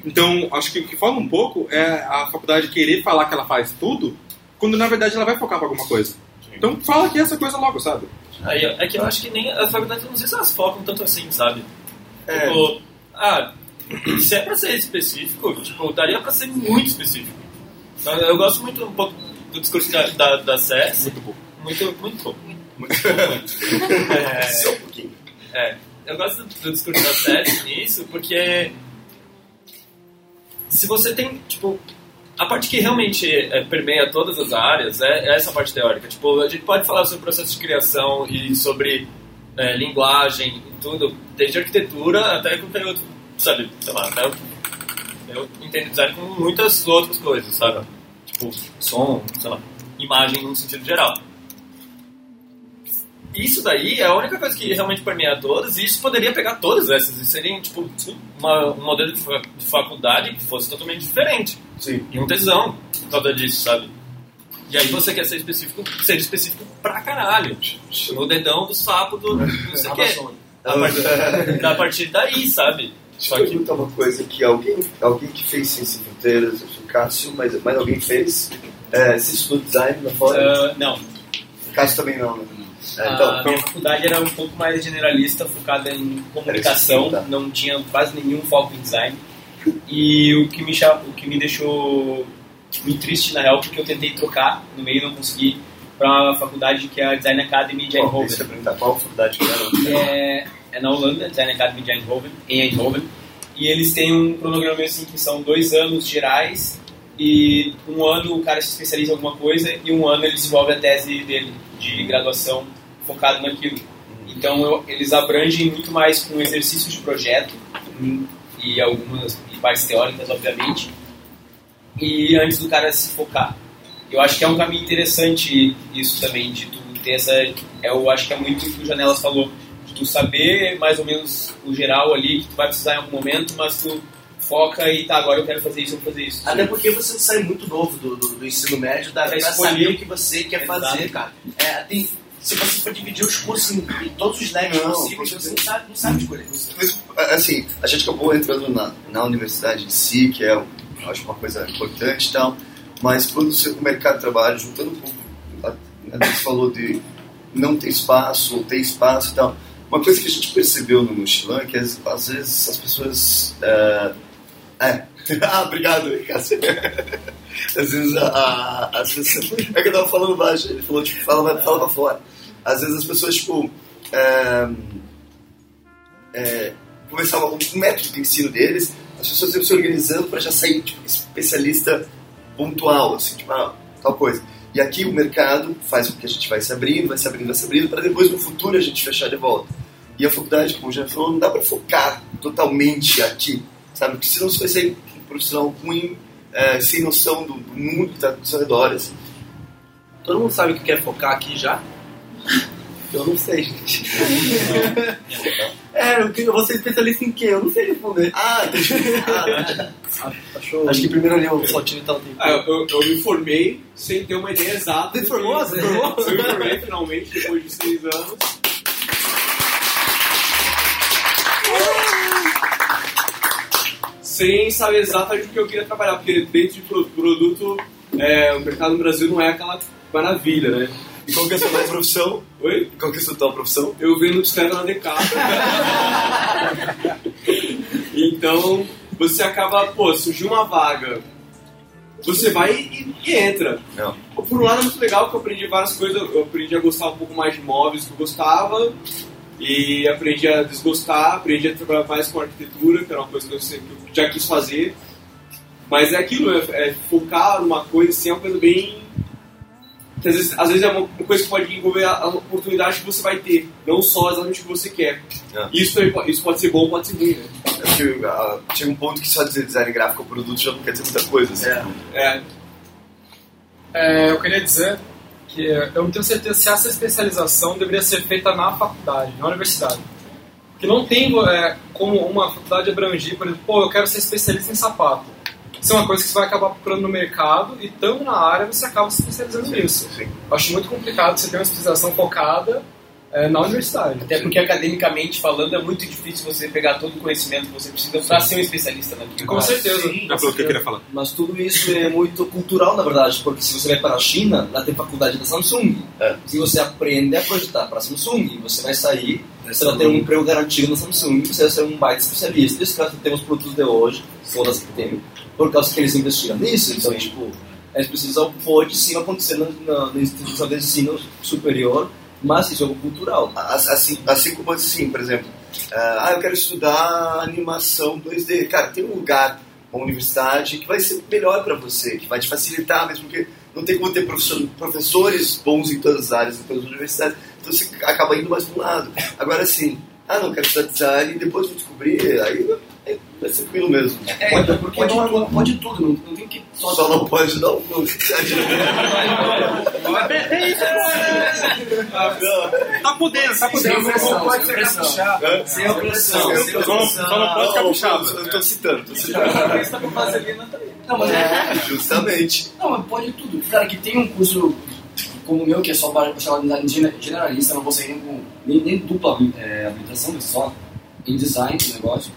Então, acho que o que falta um pouco é a faculdade querer falar que ela faz tudo, quando na verdade ela vai focar para alguma coisa. Então, fala que essa coisa logo, sabe? Aí, é que eu acho que nem as faculdades, não sei se elas focam tanto assim, sabe? É. Tipo, ah, se é pra ser específico, tipo, daria pra ser muito específico. Eu, eu gosto muito um pouco do discurso da, da, da SES. Muito pouco. Muito, muito pouco. Muito pouco. é, Só um pouquinho. é, eu gosto do, discurso da SES nisso, porque se você tem, tipo, a parte que realmente é, permeia todas as áreas é, é essa parte teórica. Tipo, a gente pode falar sobre processo de criação e sobre é, linguagem tudo, desde arquitetura até qualquer outro, sabe, sei lá, até eu, eu entendo design com muitas outras coisas, sabe? Tipo, som, sei lá, imagem no sentido geral. Isso daí é a única coisa que realmente permeia todas, e isso poderia pegar todas essas, e seria, tipo, uma, um modelo de faculdade que fosse totalmente diferente. Sim. E um tesão por causa disso, sabe? E aí você quer ser específico, ser específico pra caralho. No dedão do sapo do não sei o quê. A partir, a partir daí, sabe? Deixa eu perguntar uma coisa aqui. Alguém, alguém que fez Ciência Fronteiras, eu sou o Cássio, mas, mas alguém fez. É, você estudou design na fora? Ah, não. Cássio também não, né? É, a então, minha faculdade era um pouco mais generalista, focada em comunicação, não tinha quase nenhum foco em design. E o que me, o que me deixou muito triste, na real, porque eu tentei trocar no meio e não consegui para a faculdade que é a Design Academy de Eindhoven. deixa eu perguntar qual faculdade que era. É, é na Holanda, Design Academy de Eindhoven, em Eindhoven. E eles têm um cronograma assim que são dois anos gerais e um ano o cara se especializa em alguma coisa e um ano ele desenvolve a tese dele de graduação focado naquilo. Então eu- eles abrangem muito mais com exercícios de projeto e algumas e partes teóricas, obviamente, e antes do cara se focar. Eu acho que é um caminho interessante isso também, de tu ter essa. Eu acho que é muito o que o Janelas falou, de tu saber mais ou menos o geral ali, que tu vai precisar em algum momento, mas tu foca e tá, agora eu quero fazer isso, eu vou fazer isso. Até porque você sai muito novo do, do, do ensino médio, dá pra Pra saber o que você quer Exato. fazer, cara. É, tem, se você for dividir os cursos em, em todos os leves Não, possíveis, você não sabe, não sabe escolher. Mas, assim, a gente acabou entrando na, na universidade em si, que é, eu acho, uma coisa importante e tal, mas quando o mercado de trabalho, juntando um pouco, a, gente falou de não ter espaço, ou ter espaço e tal, Uma coisa que a gente percebeu no mochilão é que às, às vezes as pessoas. É. é. ah, obrigado, Cássio. Às vezes, a, a, às vezes. É que eu tava falando baixo, ele falou, tipo, fala, fala pra fora. Às vezes as pessoas, tipo. É, é, começavam o método de ensino deles, as pessoas iam se organizando para já sair, tipo, especialista pontual, assim, tipo, ah, tal coisa. E aqui o mercado faz com que a gente vai se abrindo, vai se abrindo, vai se abrindo, para depois no futuro a gente fechar de volta. E a faculdade, como já falou, não dá para focar totalmente aqui, sabe? Porque senão você vai ser um profissional ruim, é, sem noção do, do mundo que está ao seu redor. Assim. Todo mundo sabe o que quer focar aqui já? Eu não sei, gente. é, eu, eu vou ser especialista em quê? Eu não sei responder. Ah, deixa eu Acho que primeiro ali o Flotino tá tempo. Ah, eu, eu me formei sem ter uma ideia exata. Você formou? Você formou? Eu me formei finalmente, depois de seis anos. Sem saber exatamente o que eu queria trabalhar, porque dentro de pro- produto, é, o mercado no Brasil não é aquela maravilha, né? E qual que é a sua profissão? Oi? Qual que é a sua atual profissão? Eu vendo bicicleta na Decathlon. então, você acaba, pô, surgiu uma vaga, você vai e, e entra. Não. Por um lado é muito legal que eu aprendi várias coisas, eu aprendi a gostar um pouco mais de móveis que eu gostava, e aprendi a desgostar, aprendi a trabalhar mais com arquitetura, que era uma coisa que eu sempre já quis fazer. Mas é aquilo, é, é focar numa coisa assim, é uma coisa bem. Que às, vezes, às vezes é uma coisa que pode envolver a, oportunidade que você vai ter, não só exatamente o que você quer. É. Isso, é- isso pode ser bom, pode ser ruim, né? Que ah, chega um ponto que só dizer design gráfico ou produto já não quer dizer muita coisa. Assim. É. É, eu queria dizer que eu não tenho certeza se essa especialização deveria ser feita na faculdade, na universidade. Porque não tem é, como uma faculdade abranger, por exemplo, pô, eu quero ser especialista em sapato. Isso é uma coisa que você vai acabar procurando no mercado e, estando na área, você acaba se especializando nisso. Eu acho muito complicado você ter uma especialização focada é, na universidade. É Até porque, academicamente falando, é muito difícil você pegar todo o conhecimento que você precisa para ser um especialista naquilo. Com certeza. É pelo que eu queria falar. Mas tudo isso é muito cultural, na verdade, porque se você vai para a China, lá tem faculdade da Samsung. Se você aprende a projetar para a Samsung, você vai sair, você vai ter um emprego garantido na Samsung, você vai ser um baita especialista. Isso que temos produtos de hoje, todas que tem, por causa que eles investiram nisso. Então, tipo, a precisam pode sim acontecer na, na, na instituição de ensino superior, mas isso é algo cultural. Assim, assim como assim, por exemplo, ah, eu quero estudar animação 2D. Cara, tem um lugar, uma universidade que vai ser melhor para você, que vai te facilitar mesmo, porque não tem como ter professor- professores bons em todas as áreas, em todas as universidades. Então você acaba indo mais para um lado. Agora, assim, ah, não, quero estudar design e depois vou descobrir, aí é- vai ser tranquilo mesmo. É, então, porque pode, tudo, pode tudo, não, não tem que Só não pode dar um Tá podendo, tá podendo. Sem opressão, pode ser capixaba. Sem opressão, sem Só não- só não pode capixaba. Eu tô citando, tô Tá citando. Não, mas é, Justamente. Não, mas pode tudo. Cara, que tem um curso como o meu, que é só para chamar de design gener- generalista, não vou sair nem com nem, nem dupla é, habilitação, é só em design do negócio.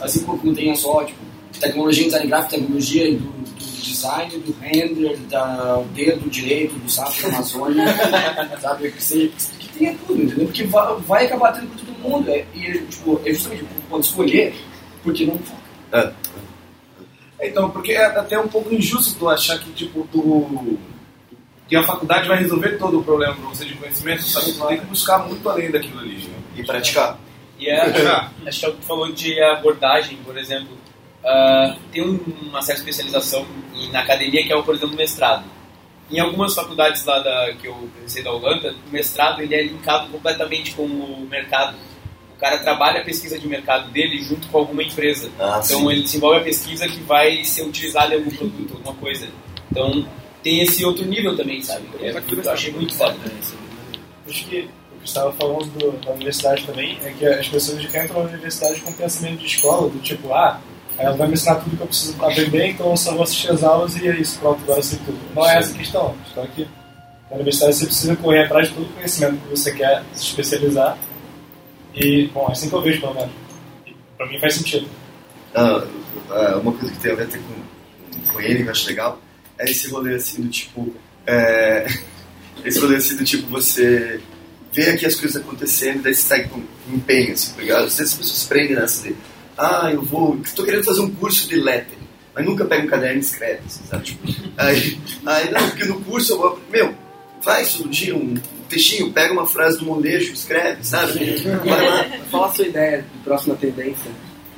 Assim como tem só, tipo, tecnologia em design gráfico, tecnologia do, do design, do render, da, o dedo direito, do sapo da Amazônia, sabe? Que, seja, que tenha tudo, entendeu? Porque vai, vai acabar tendo para todo mundo. É, e, tipo, é justamente, pode escolher, porque não foca. Então, porque é até um pouco injusto tu achar que, tipo, tu, que a faculdade vai resolver todo o problema pra você de conhecimento, sabe? Tu tem que buscar muito além daquilo ali. né? E praticar. E é, acho que é que tu falou de abordagem, por exemplo. ah, tem um- uma certa especialização na academia que é, o, por exemplo, mestrado. Em algumas faculdades lá da, que eu pensei da Holanda, o mestrado ele é linkado completamente com o mercado. O cara trabalha a pesquisa de mercado dele junto com alguma empresa. Ah, então sim. ele desenvolve a pesquisa que vai ser utilizada em algum produto, alguma coisa. Então tem esse outro nível também, sabe? É, eu achei muito foda. Acho que o que estava falando do- da universidade também é que as pessoas já entram na universidade com pensamento de escola, do tipo, ah, ela vai me ensinar tudo que eu preciso aprender, então eu só vou assistir as aulas e é isso, pronto, agora eu sei tudo. Não é essa a questão. A questão é que na universidade você precisa correr atrás de todo o conhecimento que você quer se especializar. E, bom, é assim que eu vejo, pelo menos. Pra mim faz sentido. Ah, ah, uma coisa que tem a ver até com, com ele, que eu acho legal, é esse rolê assim do tipo. é, esse rolê assim do tipo você vê aqui as coisas acontecendo, daí você segue com empenho, assim, tá ligado? Às vezes as pessoas prendem nessa de, ah, eu vou, estou querendo fazer um curso de lettering, mas nunca pega um caderno e escreve, assim, sabe? Tipo, aí, aí, não, porque no curso eu vou, meu, faz todo dia um textinho, pega uma frase do molejo, escreve, sabe? Vai lá. Fala a sua ideia de próxima tendência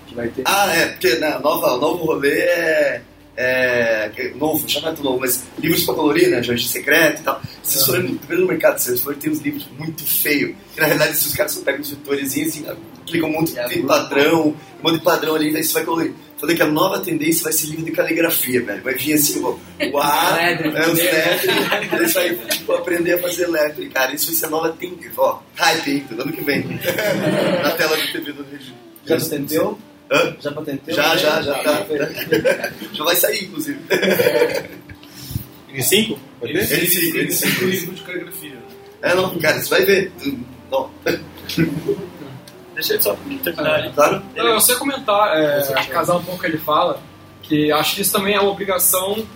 que vai ter. Ah, é, porque né, nova, o novo rolê é. É que- novo, já não é tão novo, mas livros pra colorir, né? Jorge Secreto e tal. Se vocês forem no, mercado, se vocês forem, tem uns livros muito feios. Que na realidade, se os caras só pegam os vetores e assim, aplicam um monte de padrão, um monte de padrão ali, daí você vai colorir. Falei que a nova tendência vai ser livro de caligrafia, velho. Vai vir assim, o, o A, é, os daí você vai tipo, aprender a fazer lettering, cara. Isso vai ser a nova tendência. Ó, hype, hein? Ano que vem. Na tela do TV do Rio. Já patenteou? Hã? Já patenteou? Já, já, já tá. Ah, Já vai sair, inclusive. Em 5? Ele sim, ele sim, o livro de caligrafia. É, não, cara, você vai ver. Não. Deixa ele só terminar ali. Claro. Não, eu sei comentar, é, casar um pouco o que ele fala, que acho que isso também é uma obrigação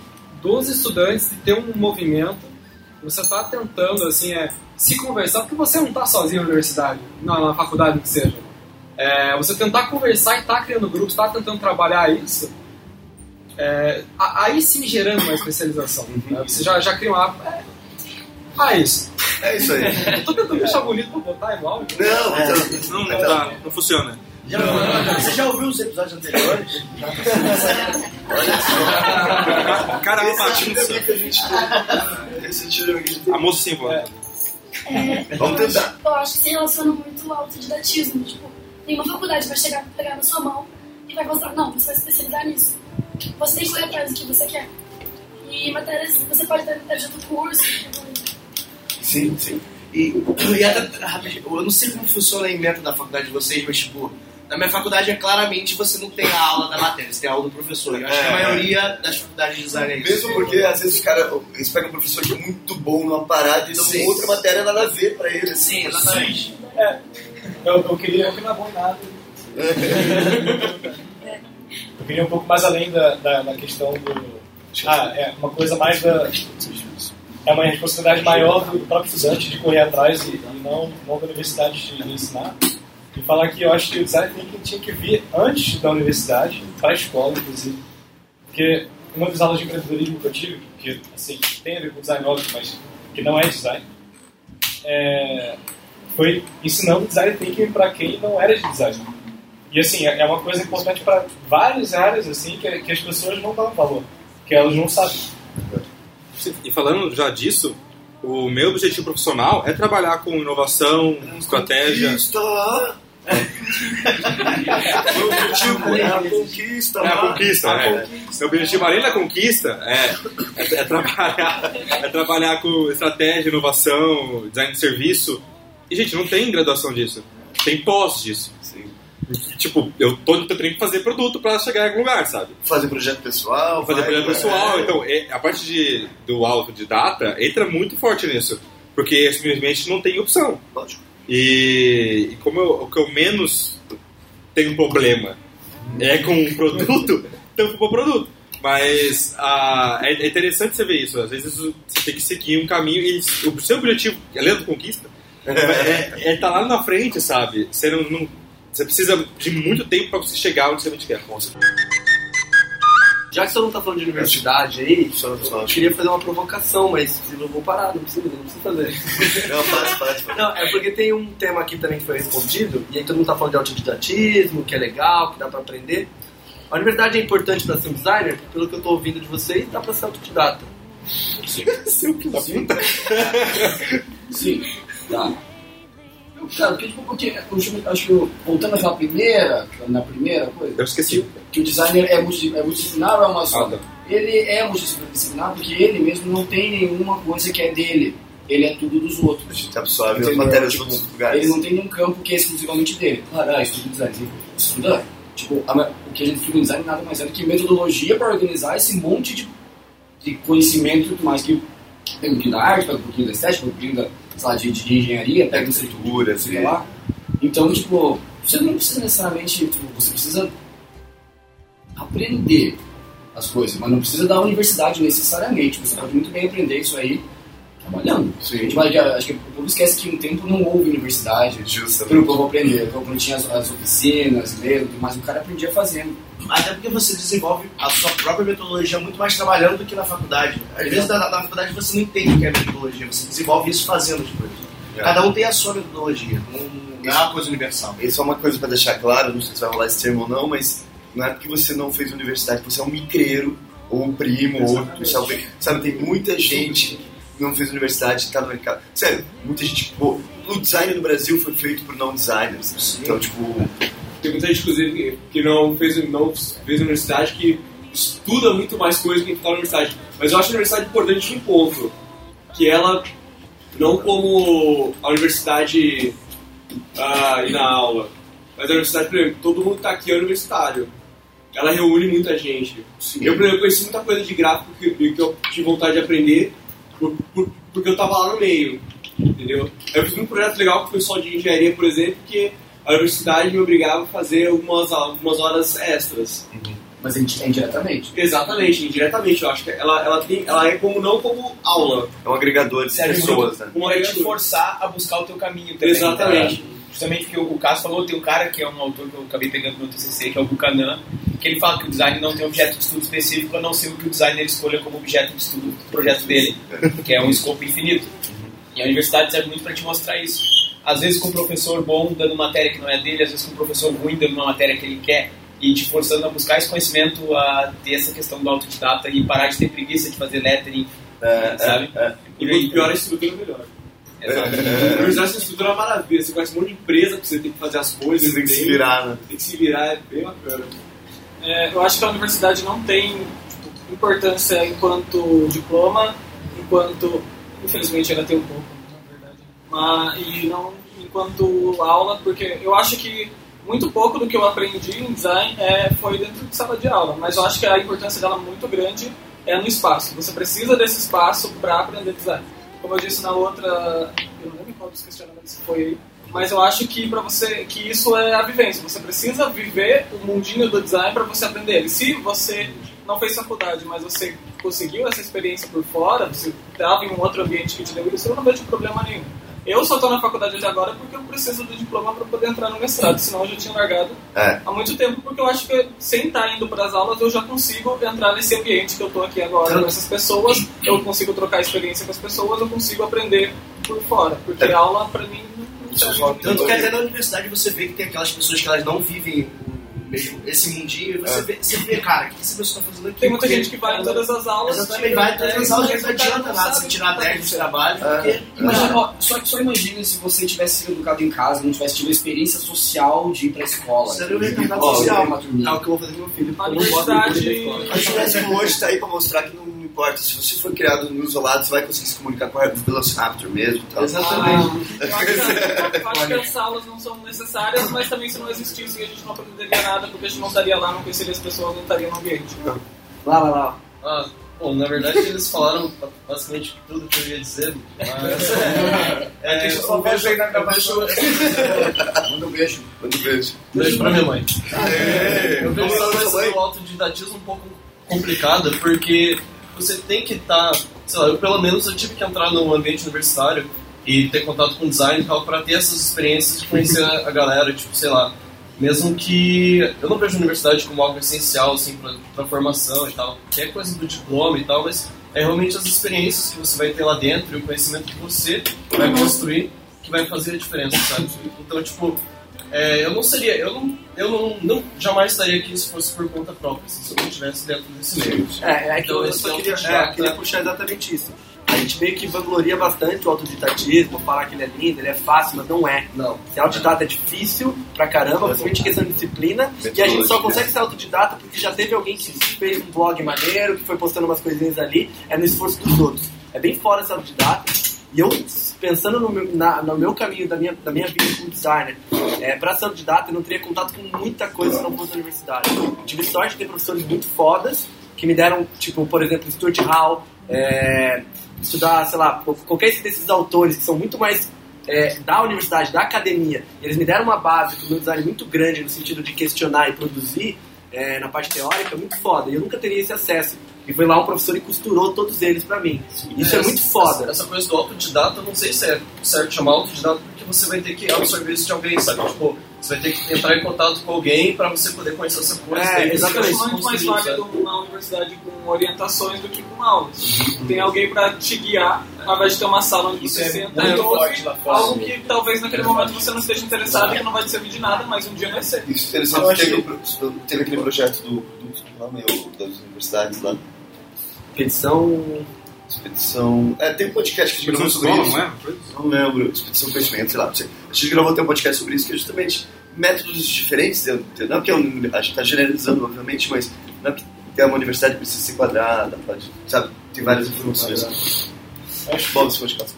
dos estudantes de ter um movimento. Você está tentando, assim, é, se conversar, porque você não está sozinho na universidade, na, na faculdade, que seja. É, você tentar conversar e estar criando grupos, estar tentando trabalhar isso, é, aí sim gerando uma especialização. né? Você já, já cria uma. É, ah, isso. É isso aí. Eu tô tentando deixar bonito pra botar igual. Não, É, não, não dá, não funciona. Já- você já ouviu os episódios anteriores? Cara, Esse é o tipo de amigo que a gente. Esse é que a gente tem. A moça sim, pô. É, Vamos tentar. Eu acho que se relaciona muito ao autodidatismo. Tipo, tem uma faculdade vai chegar, pegar na sua mão e vai mostrar, não, você vai se especializar nisso. Você tem que correr atrás do que você quer. E matérias, você pode ter matéria de outro curso. Sim, sim. E, e até, rapidinho, eu não sei como funciona aí dentro da faculdade de vocês, mas tipo, na minha faculdade é claramente você não tem a aula da matéria, você tem a aula do professor. Eu acho que a É. maioria das faculdades de design é isso. Mesmo porque às vezes os caras eles pegam um professor que é muito bom numa parada e dão Sim. outra matéria nada a ver pra ele. Sim, exatamente. É, eu, eu queria. Eu que não é bom em nada. Eu queria um pouco mais além da, da, da questão do. Ah, é uma coisa mais da. É uma responsabilidade maior do próprio estudante de correr atrás e, e não, não da universidade de, de ensinar. E falar que eu acho que o design thinking tinha que vir antes da universidade, para a escola, inclusive. Porque uma das aulas de empreendedorismo que eu tive, que assim, tem a ver com design óbvio, mas que não é design, é, foi ensinando design thinking para quem não era de design. E assim, é é uma coisa importante para várias áreas assim que, que as pessoas não dão valor, que elas não sabem. E falando já disso, o meu objetivo profissional é trabalhar com inovação, estratégia. Conquista! Meu objetivo é a conquista, É a conquista, A é. Meu objetivo além da conquista é, é, é trabalhar, é trabalhar com estratégia, inovação, design de serviço. E, gente, não tem graduação disso. Tem pós disso. E, tipo, eu, tô, eu tenho que fazer produto pra chegar em algum lugar, sabe? Fazer projeto pessoal. Fazer vai, projeto vai. pessoal. Então, é- a parte de, do autodidata entra muito forte nisso. Porque simplesmente não tem opção. Lógico. E, e como eu, o que eu menos tenho problema é com o produto, então eu vou pro produto. Mas ah, é, é interessante você ver isso. Às vezes você tem que seguir um caminho e o seu objetivo, além da conquista, é estar lá na frente, sabe? Você, não, não- você precisa de muito tempo para você chegar onde você realmente quer. Já que você não tá falando de universidade aí, eu queria fazer uma provocação, mas eu vou parar, não precisa, não precisa fazer. Não, faz, faz, faz. Não, é porque tem um tema aqui também que foi respondido, e aí todo mundo tá falando de autodidatismo, que é legal, que dá pra aprender. A universidade é importante pra ser um designer, pelo que eu tô ouvindo de vocês, dá pra ser autodidata. Sim. Seu que da puta. Sim, tá. Eu, Cara, porque, tipo, porque eu acho- que eu- voltando àquela primeira, na primeira coisa, Eu esqueci. que o designer é, multi, é multidisciplinar ou é uma só? Ah, tá. Ele é multidisciplinar porque ele mesmo não tem nenhuma coisa que é dele. Ele é tudo dos outros. A gente absorve as Entendeu? matérias de Tipo, outros lugares. Ele não tem nenhum campo que é exclusivamente dele. Claro, ah, estuda design. Estuda. Tipo, a- o que a gente estuda em design nada mais é do que metodologia para organizar esse monte de, de conhecimento e tudo mais que pega um pouquinho da arte, pega um pouquinho da estética, pega um pouquinho da, lá, de, de engenharia, pega um sei lá. Então, tipo, você não precisa necessariamente, tipo, você precisa aprender as coisas, mas não precisa da universidade necessariamente. Você pode muito bem aprender isso aí trabalhando. Tipo, acho que- acho que o povo esquece que um tempo não houve universidade para o povo aprender. O povo não tinha as, as oficinas mesmo, mas o cara aprendia fazendo. Até porque você desenvolve a sua própria metodologia muito mais trabalhando do que na faculdade. Às vezes na, na faculdade você não entende o que é metodologia, você desenvolve isso fazendo as coisas. Cada um tem a sua metodologia, não, não é uma coisa universal. Isso é uma coisa pra deixar claro, não sei se vai rolar esse termo ou não, mas não é porque você não fez universidade, você é um micreiro, ou um primo, ou sabe, sabe, tem muita gente não fez universidade que tá no mercado. Sério, muita gente, pô, o design no Brasil foi feito por não designers. Então, tipo, Tem muita gente, inclusive, que- não fez, não fez universidade, que estuda muito mais coisa que está na universidade. Mas eu acho a universidade importante num ponto, que ela, não como a universidade ah, ir na aula, mas a universidade, por exemplo, todo mundo que está aqui é universitário. Ela reúne muita gente. Eu, por exemplo, conheci muita coisa de gráfico que, que eu tive vontade de aprender por- por- porque eu estava lá no meio, entendeu? Eu fiz um projeto legal com o pessoal de engenharia, por exemplo, que a universidade me obrigava a fazer algumas, algumas horas extras. Mas indiretamente. Exatamente, indiretamente. Eu acho que ela, ela, tem, ela é como não como aula. É um agregador de Sério, pessoas, né? Uma Vai te forçar a buscar o teu caminho também. Exatamente. tá? Justamente porque o Caso falou, tem um cara que é um autor que eu acabei pegando no TCC, que é o Buchanan, que ele fala que o design não tem objeto de estudo específico, a não ser o que o designer escolha como objeto de estudo do projeto dele, que é um escopo infinito. E a universidade serve muito para te mostrar isso. Às vezes com um professor bom dando matéria que não é dele, às vezes com um professor ruim dando uma matéria que ele quer, e te forçando a buscar esse conhecimento, a ter essa questão do autodidata e parar de ter preguiça de fazer lettering, sabe? E quanto pior a estrutura, melhor. Exato. A universidade, estrutura é uma maravilha. Você conhece um monte de empresa que você tem que fazer as coisas. Você tem que se virar, né? Tem que se virar, é bem bacana. É, eu acho que a universidade não tem importância enquanto diploma, enquanto. Infelizmente ela tem um pouco, na verdade. Mas, e não enquanto aula, porque eu acho que muito pouco do que eu aprendi em design é, foi dentro de sala de aula, mas eu acho que a importância dela muito grande é no espaço. Você precisa desse espaço para aprender design. Como eu disse na outra, eu não lembro qual dos questionamentos foi aí, mas eu acho que para você que isso é a vivência. Você precisa viver o mundinho do design para você aprender ele. Se você não fez faculdade, mas você conseguiu essa experiência por fora, você estava em um outro ambiente que te deu isso, eu não vejo problema nenhum. Eu só estou na faculdade de agora porque eu preciso do diploma para poder entrar no mestrado, senão eu já tinha largado É. há muito tempo, porque eu acho que sem estar indo para as aulas eu já consigo entrar nesse ambiente que eu estou aqui agora com essas pessoas, eu consigo trocar experiência com as pessoas, eu consigo aprender por fora, porque a aula para mim não Tanto que até na universidade você vê que tem aquelas pessoas que elas não vivem mesmo, esse mundinho, e você, É. vê, você vê, cara, o que essa pessoa está fazendo aqui? Tem muita Porque gente que vai em todas as aulas, Exatamente, tira vai em todas as 10, aulas, mas não adianta não nada se tirar o que 10 tá do trabalho, porque... Imagina, ó, só, só imagina se você tivesse sido educado em casa, não tivesse tido a experiência social de ir pra escola. Você um retardado Ó, social. É o que eu vou fazer com meu filho. A não universidade- A Jurassic hoje tá aí pra mostrar que não importa. Se você for criado no isolado, você vai conseguir se comunicar com o Velociraptor mesmo. Tá? Exatamente. Eu acho, que, eu acho que as aulas não são necessárias, mas também se não existissem a gente não aprenderia nada, porque a gente não estaria lá, não conheceria as pessoas, não estaria no ambiente. Lá, lá, lá. Ah, bom, na verdade eles falaram basicamente tudo que eu ia dizer, mas... é, Deixa eu só ver vejo- aí na eu gravação. Manda um beijo. Manda um beijo. Beijo pra minha mãe. É, Eu vejo coisa mãe. do autodidatismo um pouco complicada, porque você tem que estar, sei lá, eu pelo menos eu tive que entrar no ambiente universitário e ter contato com design e tal, para ter essas experiências de conhecer a, galera, tipo, sei lá, mesmo que eu não vejo a universidade como algo essencial, assim, pra formação e tal, que é coisa do diploma e tal, mas é realmente as experiências que você vai ter lá dentro e o conhecimento que você vai construir que vai fazer a diferença, sabe? Então, tipo, é, eu não seria, eu não, eu não, não jamais estaria aqui se fosse por conta própria, assim, se eu não estivesse dentro desse meio. É, é que eu, Então, eu só queria, autodidata- é, queria puxar exatamente isso. A gente meio que vangloria bastante o autodidatismo, falar que ele é lindo, ele é fácil, mas não é. Não. Ser autodidata é difícil pra caramba, principalmente questão de disciplina. E a gente só consegue ser autodidata porque já teve alguém que fez um blog maneiro, que foi postando umas coisinhas ali, é no esforço dos outros. É bem fora ser autodidata. E eu, pensando no meu, na- no meu caminho, da minha, da minha vida como designer, é, para ser autodidata, eu não teria contato com muita coisa se não fosse na universidade. Eu tive sorte de ter professores muito fodas, que me deram, tipo, por exemplo, Stuart Hall, é, estudar, sei lá, qualquer desses autores que são muito mais é, da universidade, da academia, eles me deram uma base do meu design muito grande no sentido de questionar e produzir é, na parte teórica, muito foda. E eu nunca teria esse acesso E foi lá um professor e costurou todos eles pra mim. Isso é, muito foda. Essa coisa do autodidata, eu não sei se é certo chamar autodidata, porque você vai ter que absorver isso de alguém, sabe? Tipo, você vai ter que entrar em contato com alguém pra você poder conhecer essa coisa. É, exatamente. vai muito mais válido na universidade com orientações do que com aulas. Tem alguém para te guiar, ao invés de ter uma sala onde Isso você é senta e ouve algo que talvez naquele momento você não esteja interessado e que não vai te servir de nada, mas um dia vai ser. Isso é Eu interessante. achei- Teve, aquele projeto do, do lá, meu, das universidades lá. Expedição. Expedição. É, tem um podcast que a gente gravou sobre isso. Escola, Não lembro. Expedição Conhecimento, sei lá. não sei. A gente gravou até um podcast sobre isso, que é justamente métodos diferentes. de- de- Não que é um, a gente está generalizando, obviamente, mas não é que é uma universidade que precisa ser quadrada, pode, sabe? Tem várias informações. Acho Bom, podcast.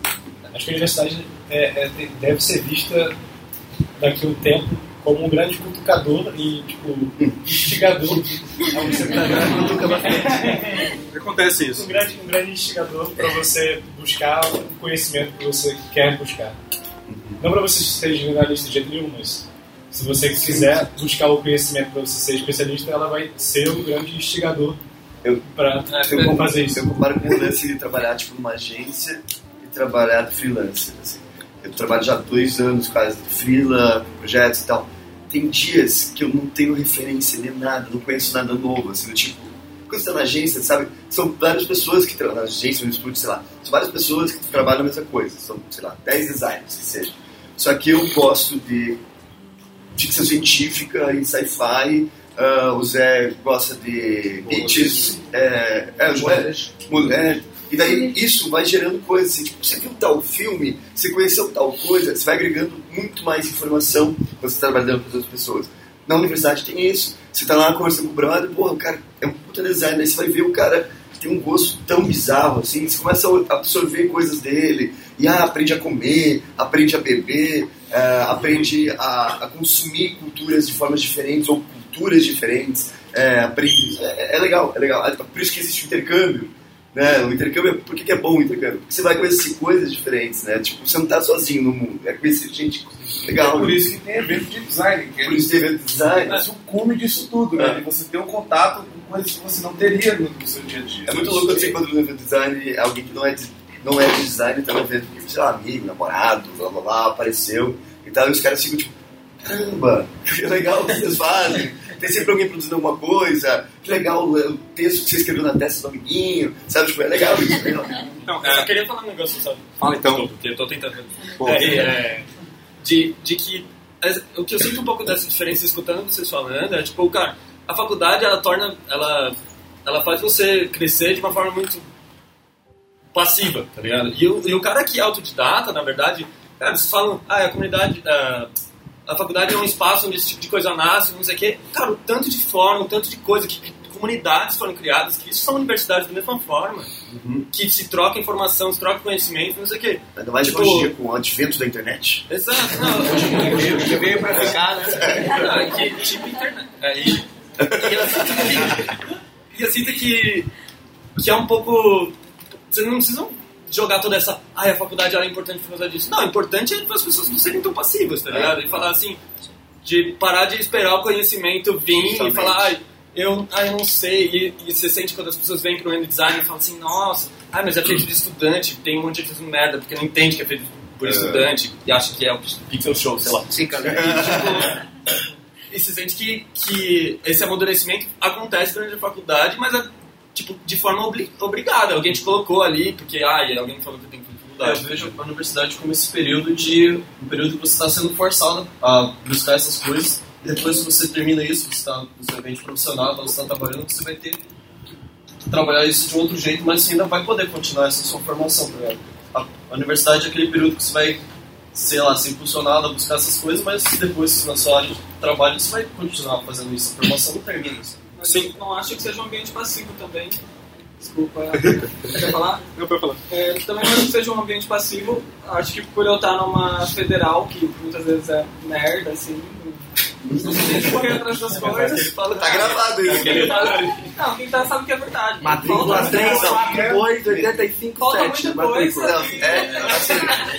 Acho que a universidade é- é- deve ser vista daqui a um tempo como um grande cutucador e, tipo, instigador. Acontece isso. Um grande, um grande instigador para você buscar o conhecimento que você quer buscar. Não para você ser generalista de jeito nenhum, mas se você quiser buscar o conhecimento para você ser especialista, ela vai ser um grande instigador para eu, fazer isso. Eu comparo com o lance de trabalhar tipo, numa agência e trabalhar freelancer. Assim. Eu trabalho já há dois anos quase de freela, projetos e tal. Tem dias que eu não tenho referência nem nada, não conheço nada novo. Assim, do tipo, quando você está na agência, sabe? São várias pessoas que trabalham na agência, no estúdio, sei lá. São várias pessoas que trabalham a mesma coisa. São, sei lá, 10 designers que seja. Só que eu gosto de ficção científica e sci-fi. ah, o Zé gosta de beats. É, é, o Joé, mulher. E daí isso vai gerando coisas assim, tipo, você viu tal filme, você conheceu tal coisa, você vai agregando muito mais informação quando você está trabalhando com outras pessoas. Na universidade tem isso. Você tá lá conversando com o brother, porra, o cara é um puta designer, aí você vai ver o cara tem um gosto tão bizarro, assim, você começa a absorver coisas dele, e ah, aprende a comer, aprende a beber, ah, aprende a, a consumir culturas de formas diferentes, ou culturas diferentes, é, aprende, é, é legal, é legal, por isso que existe o intercâmbio, né, o intercâmbio, por que, que é bom o intercâmbio? Porque você vai conhecer coisas diferentes, né, tipo, você não tá sozinho no mundo, é conhecer gente legal. É por isso que tem evento de design. Que Por isso tem evento de design. É o cume disso tudo, né? De você ter um contato com coisas que você não teria no seu dia a dia. É muito louco quando você encontra no evento de design alguém que não é de, não é de design, tá no evento, sei lá, amigo, namorado, blá blá blá, apareceu e tal, e os caras ficam tipo, caramba, que legal o que vocês fazem. Tem sempre alguém produzindo alguma coisa, que legal o o texto que você escreveu na testa do amiguinho, sabe? Tipo, é legal isso, é legal. Não, eu só queria falar um negócio, sabe? Fala então. Porque eu tô tentando. Pô. É, é, de, de que. é, O que eu sinto um pouco dessa diferença escutando vocês falando é tipo, cara, a faculdade ela torna. Ela, ela faz você crescer de uma forma muito passiva, tá ligado? E, o- e o cara que é autodidata, na verdade, cara, vocês falam, ah, a comunidade. ah, a faculdade é um espaço onde esse tipo de coisa nasce, não sei o quê. Cara, o tanto de forma, o tanto de coisa que, que comunidades foram criadas, que isso são universidades da mesma forma que se troca informação, se troca conhecimento, não sei o quê. Ainda mais Tipo, hoje em dia com o advento da internet. Exato, não. Que veio pra ficar, né? Ah, que, tipo internet. É, e, e eu sinto que, e eu sinto que, que é um pouco. Vocês não precisam jogar toda essa. Ah, a faculdade ela é importante por causa disso. Não, o importante é as pessoas não serem tão passivas, tá ligado? E falar assim, de parar de esperar o conhecimento vir e Justamente. falar, ai, eu, ai, eu não sei. E, e você sente quando as pessoas vêm pro end design e falam assim, nossa, ah, mas é feito de estudante, tem um monte de merda, porque não entende que é feito por É. estudante e acha que é o Pixel Show, sei lá. Sim, cara. E, tipo, e você sente que, que esse amadurecimento acontece durante a faculdade, mas é, tipo, de forma obli- obrigada. Alguém te colocou ali, porque ai, alguém falou que tem que fazer É, eu vejo a universidade como esse período de um período que você está sendo forçado a buscar essas coisas e depois que você termina isso, você está no seu ambiente profissional, então você está trabalhando, você vai ter que trabalhar isso de um outro jeito, mas você ainda vai poder continuar essa sua formação, tá ligado? A, universidade é aquele período que você vai, sei lá, ser impulsionado a buscar essas coisas, mas depois na sua área de trabalho você vai continuar fazendo isso, a formação não termina isso. Mas eu não acho que seja um ambiente passivo também. Desculpa. Quer falar? Não, pode falar. É, também não acho que seja um ambiente passivo. Acho que por eu estar numa federal, que muitas vezes é merda, assim. Não tem que correr atrás das coisas. Tá gravado isso. Não, quem tá sabe que é verdade. Matrícula Falta 3, muita 4, coisa. 2, 85, Falta 7. muita coisa. matrícula. É,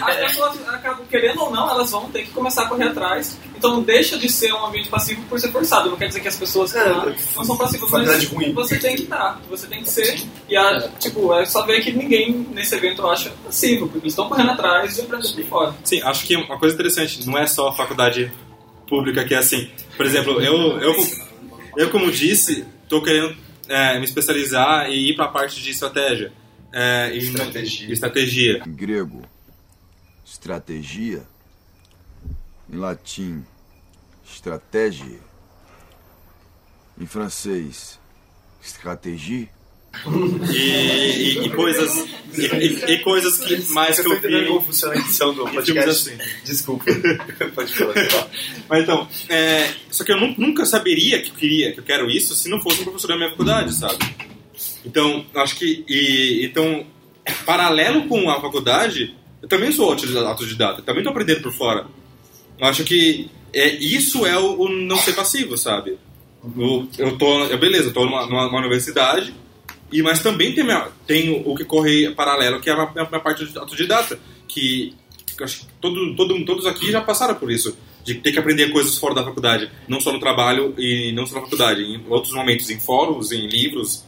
As pessoas acabam, querendo ou não, elas vão ter que começar a correr atrás. Então não deixa de ser um ambiente passivo por ser forçado. Não quer dizer que as pessoas que lá não são passivas, mas ruim. você tem que estar, você tem que ser. E a, tipo, é só ver que ninguém nesse evento acha passivo, porque eles estão correndo atrás e aprendendo por fora. Sim, acho que uma coisa interessante, não é só a faculdade pública que é assim. Por exemplo, eu, eu, eu como disse, estou querendo é, me especializar e ir para a parte de estratégia. É, em- Estratégia. estratégia. Em grego, estratégia. Em latim, estratégia. Em francês, stratégie. E, e- e coisas e, e- coisas que mais que eu vi como funciona a edição do podcast. assim. Desculpa. Pode falar. Mas então, é, só que eu nu- nunca saberia que eu queria, que eu quero isso, se não fosse um professor da minha faculdade, sabe? Então, acho que e, então, paralelo com a faculdade, eu também sou autodidata, autodidata, também estou aprendendo por fora. Eu acho que é, isso é o, o não ser passivo, sabe? Eu, eu tô, eu, beleza, eu tô numa, numa, numa universidade, e mas também tem, tem o que corre paralelo, que é a minha, parte autodidata, que acho que todo, todo, todos aqui já passaram por isso, de ter que aprender coisas fora da faculdade, não só no trabalho e não só na faculdade, em outros momentos, em fóruns, em livros,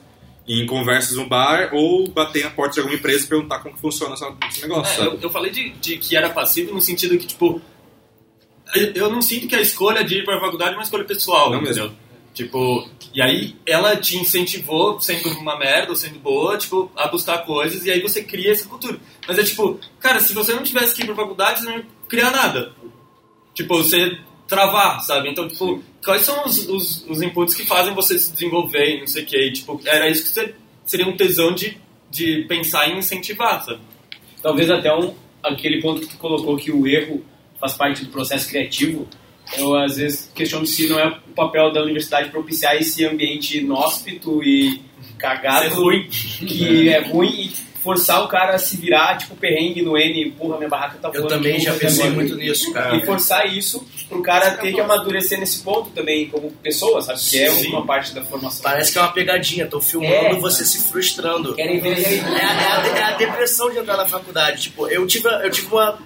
em conversas no bar, ou bater na porta de alguma empresa e perguntar como que funciona esse negócio, É, eu, eu falei de, de que era passivo no sentido que, tipo, eu- não sinto que a escolha de ir para a faculdade é uma escolha pessoal, Não entendeu? Tipo, e aí ela te incentivou, sendo uma merda ou sendo boa, tipo, a buscar coisas e aí você cria essa cultura. Mas é tipo, cara, se você não tivesse que ir pra faculdade, você não ia criar nada. Tipo, você travar, sabe? Então, tipo, quais são os, os, os inputs que fazem você se desenvolver e não sei o que? Tipo, era isso que você, seria um tesão de, de pensar em incentivar, sabe? Talvez até um, aquele ponto que tu colocou que o erro faz parte do processo criativo. Eu às vezes questiono se não é o papel da universidade propiciar esse ambiente inóspito e cagado Ser ruim. que é ruim e forçar o cara a se virar, tipo, perrengue no N, porra, minha barraca tá Eu voando, também já eu vou fazer pensei muito nisso, cara. E forçar isso pro cara ter que amadurecer nesse ponto também, como pessoa, sabe? Que é Sim. uma parte da formação. Parece que é uma pegadinha, tô filmando É. você se frustrando. Querem ver é, é a, é a depressão de entrar na faculdade. Tipo, eu tive, eu tive uma.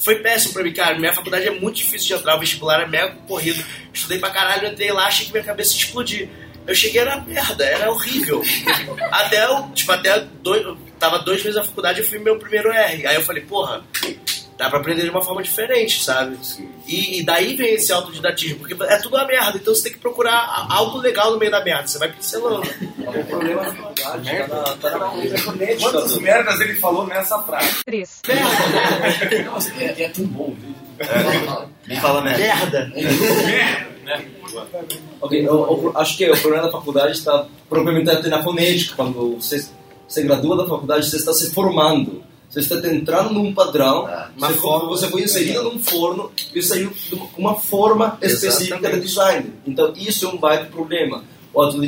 Foi péssimo pra mim, cara. Minha faculdade é muito difícil de entrar, o vestibular é mega corrido. Estudei pra caralho, entrei lá, achei que minha cabeça ia explodir. Eu cheguei era merda, era horrível. até eu, tipo, até dois, eu tava dois meses na faculdade e fui meu primeiro R. Aí eu falei, porra, dá pra aprender de uma forma diferente, sabe? E, e daí vem esse autodidatismo, porque é tudo uma merda, então você tem que procurar algo legal no meio da merda, você vai pincelando. O problema da faculdade tá na, tá. Quantas merdas ele falou nessa frase? Três. Nossa, é, é tudo bom. Me fala merda. Ok, eu, eu acho que o problema da faculdade está propriamente até na fonética. Quando você se gradua da faculdade, você está se formando. Você está entrando num padrão, uma você, forma- você foi inserido num forno e saiu de uma- forma específica de Exatamente. design. Então, isso é um baita problema. O outro,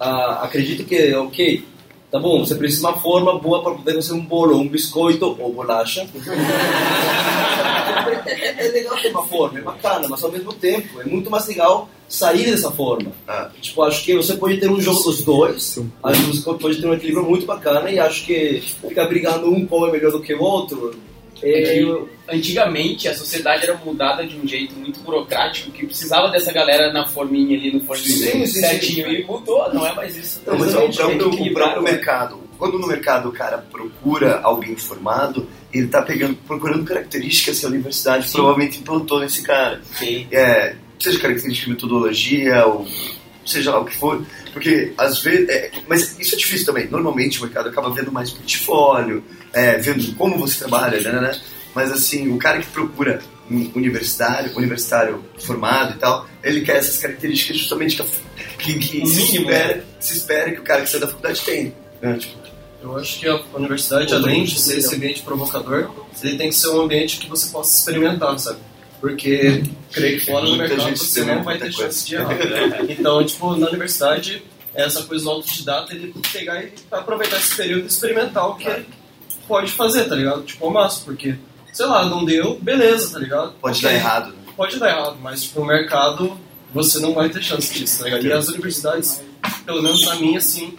ah, acredito que, ok, tá bom, você precisa de uma forma boa para poder fazer um bolo, um biscoito ou bolacha. é, é legal ter uma forma, é bacana, mas ao mesmo tempo é muito mais legal sair dessa forma. Tipo, acho que você pode ter um jogo dos dois, acho que você pode ter um equilíbrio muito bacana e acho que ficar brigando um qual é melhor do que o outro. É É, que antigamente a sociedade era mudada de um jeito muito burocrático que precisava dessa galera na forminha ali no sim, certinho sim. e mudou, não é mais isso. Não, mas é o próprio, o próprio mercado. Quando no mercado o cara procura alguém formado, ele está pegando, procurando características que a universidade provavelmente implantou nesse cara. É, seja característica de metodologia, ou seja lá o que for. Porque às vezes. é, mas isso é difícil também. Normalmente o mercado acaba vendo mais portfólio, é, vendo como você trabalha, né, né, né? Mas assim, o cara que procura um universitário, universitário formado e tal, ele quer essas características justamente que, que, que se, espera, se espera que o cara que sai da faculdade tenha. né? Tipo, Eu acho que a universidade, além de ser esse ambiente provocador, ele tem que ser um ambiente que você possa experimentar, sabe? Porque creio que fora do mercado você não vai ter chance de errar. Então, tipo, na universidade, essa coisa do autodidata, ele pegar e aproveitar esse período e experimentar o que ele pode fazer, tá ligado? Tipo, ao máximo, porque, sei lá, não deu, beleza, tá ligado? Pode dar errado. Pode dar errado, mas, tipo, o mercado, você não vai ter chance disso, tá ligado? E as universidades pelo menos na minha, assim,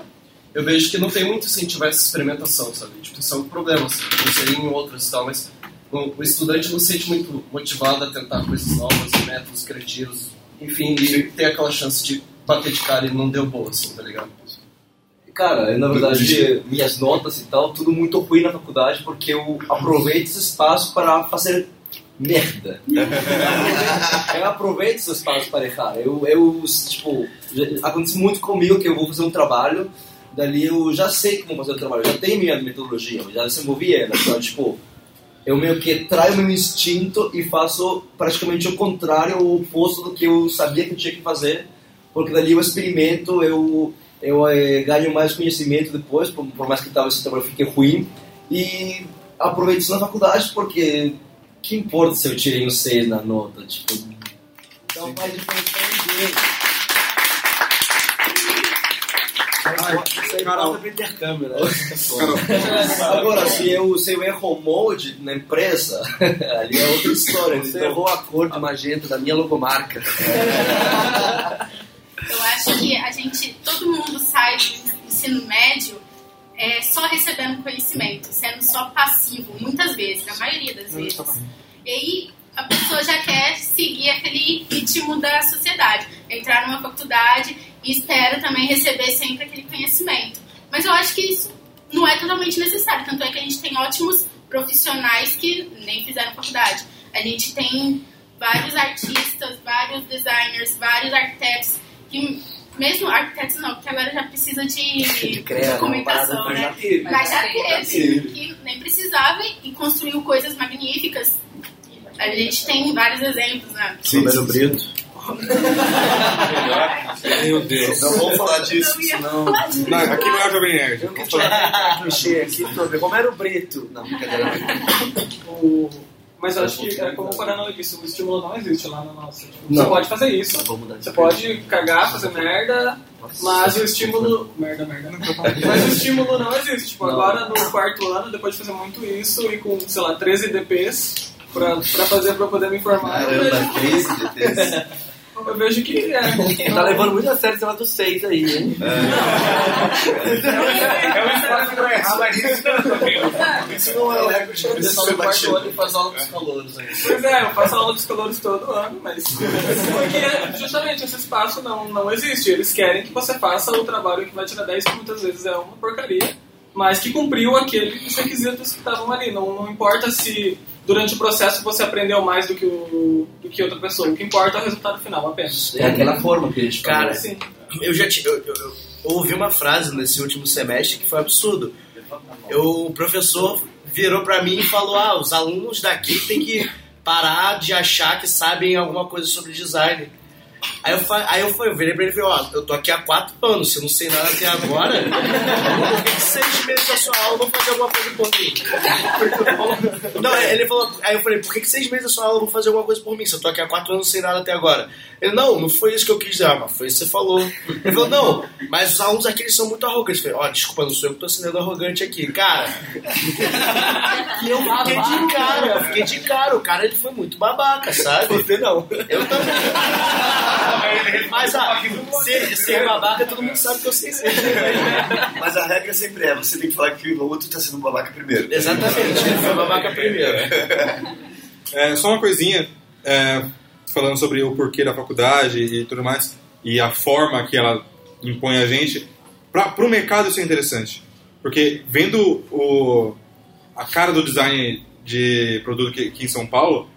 eu vejo que não tem muito incentivo a essa experimentação, sabe? Tipo, isso é um problema, assim. Não sei em outros e tal, mas o, o estudante não se sente muito motivado a tentar coisas novas, métodos criativos, enfim, e ter aquela chance de bater de cara e não deu boa, assim, tá ligado? Cara, na verdade, minhas notas e tal, tudo muito ruim na faculdade, porque eu aproveito esse espaço para fazer merda. eu aproveito esse espaço para errar. Eu, eu tipo, acontece muito comigo que eu vou fazer um trabalho, dali eu já sei como fazer o trabalho, já tenho minha metodologia, eu já desenvolvi ela. Então, tipo, eu meio que traio meu instinto e faço praticamente o contrário, o oposto do que eu sabia que eu tinha que fazer, porque dali eu experimento, eu, eu eh, ganho mais conhecimento depois, por, por mais que talvez esse trabalho fique ruim, e aproveito isso na faculdade, porque que importa se eu tirei um 6 na nota, tipo, não faz diferença pra ninguém. Isso aí volta pro intercâmbio, né? Agora, se eu, se eu erro o molde na empresa, ali é outra história. Você errou a cor de magenta da minha logomarca. Eu acho que a gente, todo mundo sai do ensino médio é, só recebendo conhecimento, sendo só passivo, muitas vezes, a maioria das vezes. E aí a pessoa já quer seguir aquele ritmo da sociedade, entrar numa faculdade e espera também receber sempre aquele conhecimento. Mas eu acho que isso não é totalmente necessário, tanto é que a gente tem ótimos profissionais que nem fizeram faculdade. A gente tem vários artistas, vários designers, vários arquitetos que mesmo arquitetos não, porque agora já precisa de, De documentação, né? mas já teve. Mas já teve. que nem precisava e construiu coisas magníficas. A gente tem vários exemplos, né? Romero Brito. Meu Deus. Não vamos falar disso, senão. Não, aqui não é Jovem Nerd. Eu quero falar clichê aqui sobre Romero Brito. Não, brincadeira. O- Mas eu acho que, é, como o Coronel disse, o estímulo não existe lá na nossa. Tipo, Não. Você pode fazer isso, você pode cagar, fazer merda, mas o estímulo. Merda, merda. Mas o estímulo não existe. Tipo, Não. agora no quarto ano, depois de fazer muito isso e com, sei lá, 13 DPs pra, pra fazer pra poder me informar, eu Caramba, vejo, 13 DPs. eu vejo que é. Tá levando muito a sério esse do 6 aí, hein? É um espaço pra errar, mas isso não Isso não é o recorde isso só no quarto ano e faz aula com os calouros aí. Pois é, eu faço aula dos calores todo ano, mas. Porque justamente esse espaço não, não existe. Eles querem que você faça o trabalho que vai tirar 10, que muitas vezes é uma porcaria, mas que cumpriu aqueles requisitos que estavam ali. Não, não importa se durante o processo você aprendeu mais do que, o, do que outra pessoa. O que importa é o resultado final apenas. É aquela forma que a gente Cara, Sim. eu já eu, eu- eu ouvi uma frase nesse último semestre que foi absurdo. Eu- o professor virou pra mim e falou: Ah, os alunos daqui têm que parar de achar que sabem alguma coisa sobre design. Aí eu, fa- aí eu, fui, eu virei pra ele e falei: Ó, eu tô aqui há quatro anos, se eu não sei nada até agora, por que, seis meses da sua aula eu vou fazer alguma coisa por mim? Não, ele falou, aí eu falei, por que, que seis meses da sua aula eu vou fazer alguma coisa por mim? Se eu tô aqui há quatro anos sem nada até agora. Ele, não, não foi isso que eu quis dizer, ah, mas foi isso que você falou. Ele falou, não, mas os alunos aqui eles são muito arrogantes. Eu falei, ó, desculpa, não sou eu que tô sendo arrogante aqui, cara. E eu fiquei de cara, eu fiquei de cara. O cara ele foi muito babaca, sabe? Você não. Eu também. Mas ah, ser, ser babaca todo mundo sabe que eu sei ser. Mas a regra sempre é, você tem que falar que o outro tá sendo babaca primeiro. Exatamente, ele foi babaca primeiro. É, só uma coisinha, é, falando sobre o porquê da faculdade e tudo mais, e a forma que ela impõe a gente, para o mercado isso é interessante. Porque vendo o, a cara do design de produto aqui, aqui em São Paulo,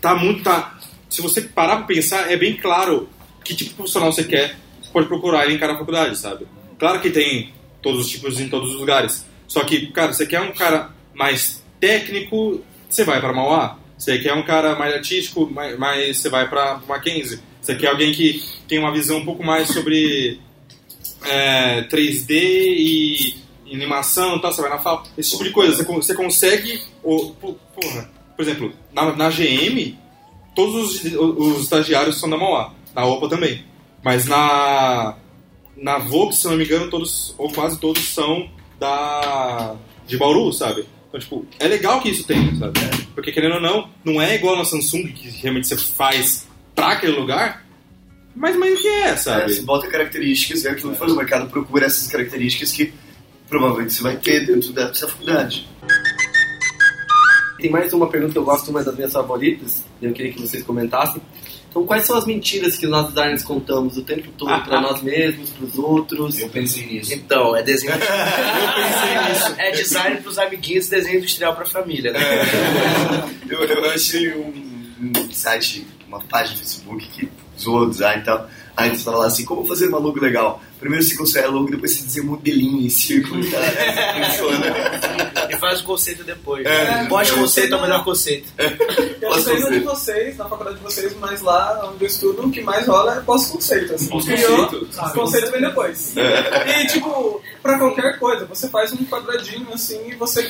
tá muito. Tá, se você parar para pensar, é bem claro que tipo de profissional você quer, você pode procurar ele em cada faculdade, sabe? Claro que tem todos os tipos em todos os lugares. Só que, cara, você quer um cara mais técnico, você vai para Mauá. Você quer um cara mais artístico, mais, mais você vai para Mackenzie. Você quer alguém que tem uma visão um pouco mais sobre é, 3D e, e animação e tal, você vai na FAO. Esse tipo de coisa. Você, você consegue. o- po- porra, por exemplo, na, na GM, todos os, os estagiários são da Mauá. Na OPA também. Mas na, na Vox, se não me engano, todos, ou quase todos são da de Bauru, sabe? Então, tipo, é legal que isso tenha, sabe? Porque, querendo ou não, não é igual na Samsung, que realmente você faz pra aquele lugar, Mas, o que é, sabe? você bota características e aquilo que faz o mercado procura essas características que provavelmente você vai ter dentro dessa faculdade. Tem mais uma pergunta que eu gosto, uma das minhas favoritas, e eu queria que vocês comentassem. Então, quais são as mentiras que nós designers contamos o tempo todo para nós mesmos, para os outros? Eu pensei nisso. Então, é desenho. eu pensei nisso. É design pros amiguinhos, desenho industrial pra família, né? Eu, eu achei um, um site, uma página do Facebook que zoou o design e tal. Aí você fala assim, como fazer uma logo legal? Primeiro você constrói a logo, depois você desenha um modelinho em círculo e tal. Funciona. E faz o conceito depois. É. Pós-conceito é o melhor conceito. Eu não sei no de vocês, na faculdade de vocês, mas lá onde eu estudo, o que mais rola é pós-conceito. Assim. Pós-conceito? Criou, O conceito vem depois. É. E, tipo, pra qualquer coisa, você faz um quadradinho assim e você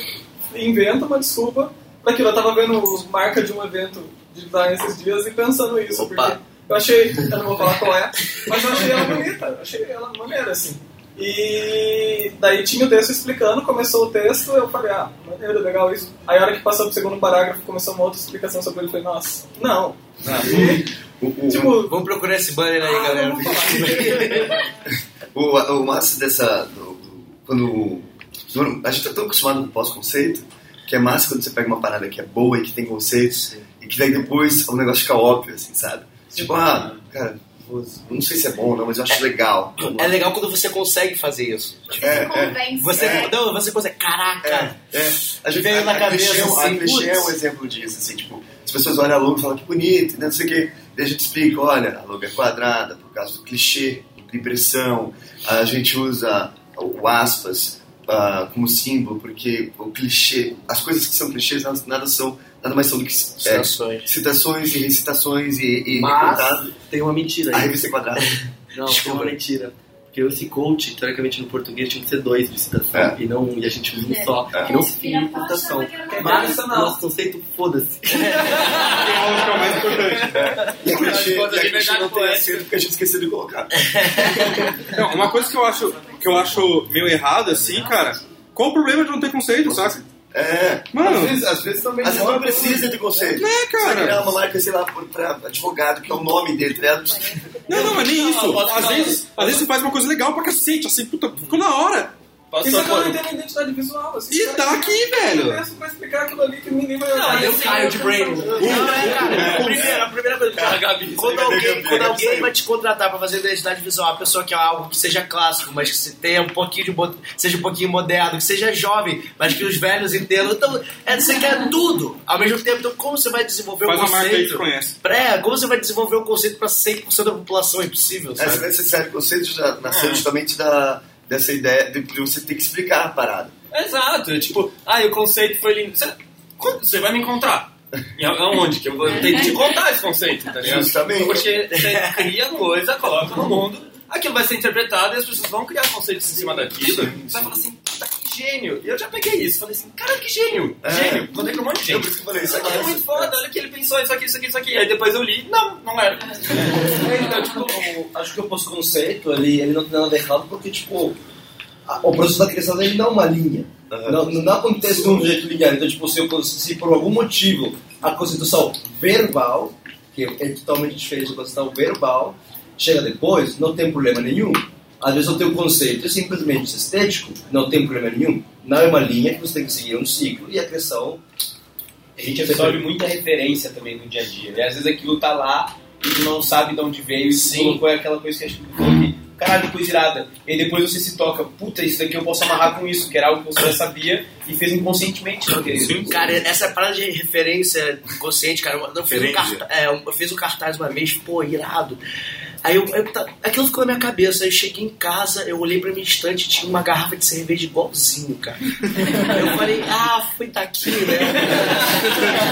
inventa uma desculpa pra aquilo. Eu tava vendo marca de um evento de design esses dias e pensando isso, porque eu achei, eu não vou falar qual é, mas eu achei ela bonita, eu achei ela maneira, assim. E daí tinha o texto explicando, começou o texto, eu falei, ah, maneiro, legal isso. Aí a hora que passou pro segundo parágrafo, começou uma outra explicação sobre ele, eu falei, nossa, não. E, tipo, Vamos procurar esse banner aí, galera. O, o massa dessa. do- do- quando. A gente tá tão acostumado com o pós-conceito que é massa quando você pega uma parada que é boa e que tem conceitos e que daí depois o negócio fica óbvio, assim, sabe? Tipo, ah, cara, vou- não sei se é bom ou não, mas eu acho legal. É legal quando você consegue fazer isso. Tipo, É, é. Você, É. não, você consegue, caraca. É, a gente Veio na a cabeça, clichê, assim, a clichê é um exemplo disso, assim, tipo, as pessoas olham a logo e falam que bonito, né, não sei o quê. Daí a gente explica, olha, a logo é quadrada por causa do clichê, de impressão. A gente usa o aspas ah, como símbolo, porque o clichê, as coisas que são clichês nada, nada são, nada mais são do que é, Citações. citações e recitações e, e Mas tem uma mentira A aí. revista é quadrada. Não, Desculpa. tem uma mentira. Porque esse coach, teoricamente no português, tinha que ser dois de citação. É. E, não, e a gente usa um É. só. É. Que não se fica em citação. Mas nosso conceito, foda-se. E a clichê, Conta e a de clichê verdade não tem acento porque a gente esqueceu de colocar. Não, uma coisa que eu acho que eu acho meio errado assim, cara. Qual o problema de não ter conceito, saca? É. Mano, às vezes, às vezes também às vezes não precisa de conceito. É, cara. Você criar uma marca, sei lá, pra advogado, que é o nome dele, tá ligado? Não, não, mas nem isso. Às vezes, às vezes você faz uma coisa legal pra cacete, assim, puta, ficou na hora. Isso é quando não tem identidade visual. Assim, E tá que- aqui, velho. Pra explicar aquilo ali que ninguém vai Não, eu caio de brain. Não, é, cara. A primeira, a primeira coisa. Quando alguém, quando alguém vai te contratar pra fazer identidade visual, a pessoa quer algo que seja clássico, mas que se tenha um pouquinho de seja um pouquinho moderno, que seja jovem, mas que os velhos entendam. Então, é, você quer tudo ao mesmo tempo. Então, como você vai desenvolver Faz o uma marca aí conceito? que conhece. É, como você vai desenvolver o conceito pra 100% da população? É impossível, Essa sabe? conceito já nasceu justamente da, dessa ideia de você ter que explicar a parada. Exato, é tipo, ah, o conceito foi lindo. Você, você vai me encontrar? E a- Aonde? Que eu vou ter que te contar esse conceito, tá ligado? Justamente. Porque você cria coisa, coloca no mundo, aquilo vai ser interpretado e as pessoas vão criar conceitos em cima daquilo. Você vai falar assim, gênio. E eu já peguei isso, falei assim, cara, que gênio. É. Gênio. Contei pra um monte de gente. Eu por isso que eu falei, isso Isso aqui é muito foda, olha que ele pensou isso aqui, isso aqui, isso aqui. Aí depois eu li, não, não era. Então, tipo, o- acho que o pós-conceito, ele, ele não tem nada errado porque, tipo, a- o processo da criação dele não é uma linha. Não, não acontece de um jeito linear. Então, tipo, se, eu- se por algum motivo a constituição verbal, que é totalmente diferente da constituição verbal, chega depois, não tem problema nenhum. Às vezes eu tenho um conceito é simplesmente estético, não tem problema nenhum. Não é uma linha que você tem que seguir um ciclo e a criação A gente absorve muita referência também no dia a dia. Né? Às vezes aquilo tá lá e tu não sabe de onde veio e tu colocou aquela coisa que a gente falou que, caralho, coisa irada. E aí depois você se toca, puta, isso daqui eu posso amarrar com isso, que era algo que você já sabia e fez inconscientemente. Porque... Cara, essa parada de referência consciente, cara, eu fiz, um cartaz, é, eu fiz um cartaz uma vez, pô, irado. Aí eu, eu aquilo ficou na minha cabeça. Aí eu cheguei em casa, eu olhei pra minha estante e tinha uma garrafa de cerveja igualzinho, cara. Aí eu falei, ah, foi daqui, né?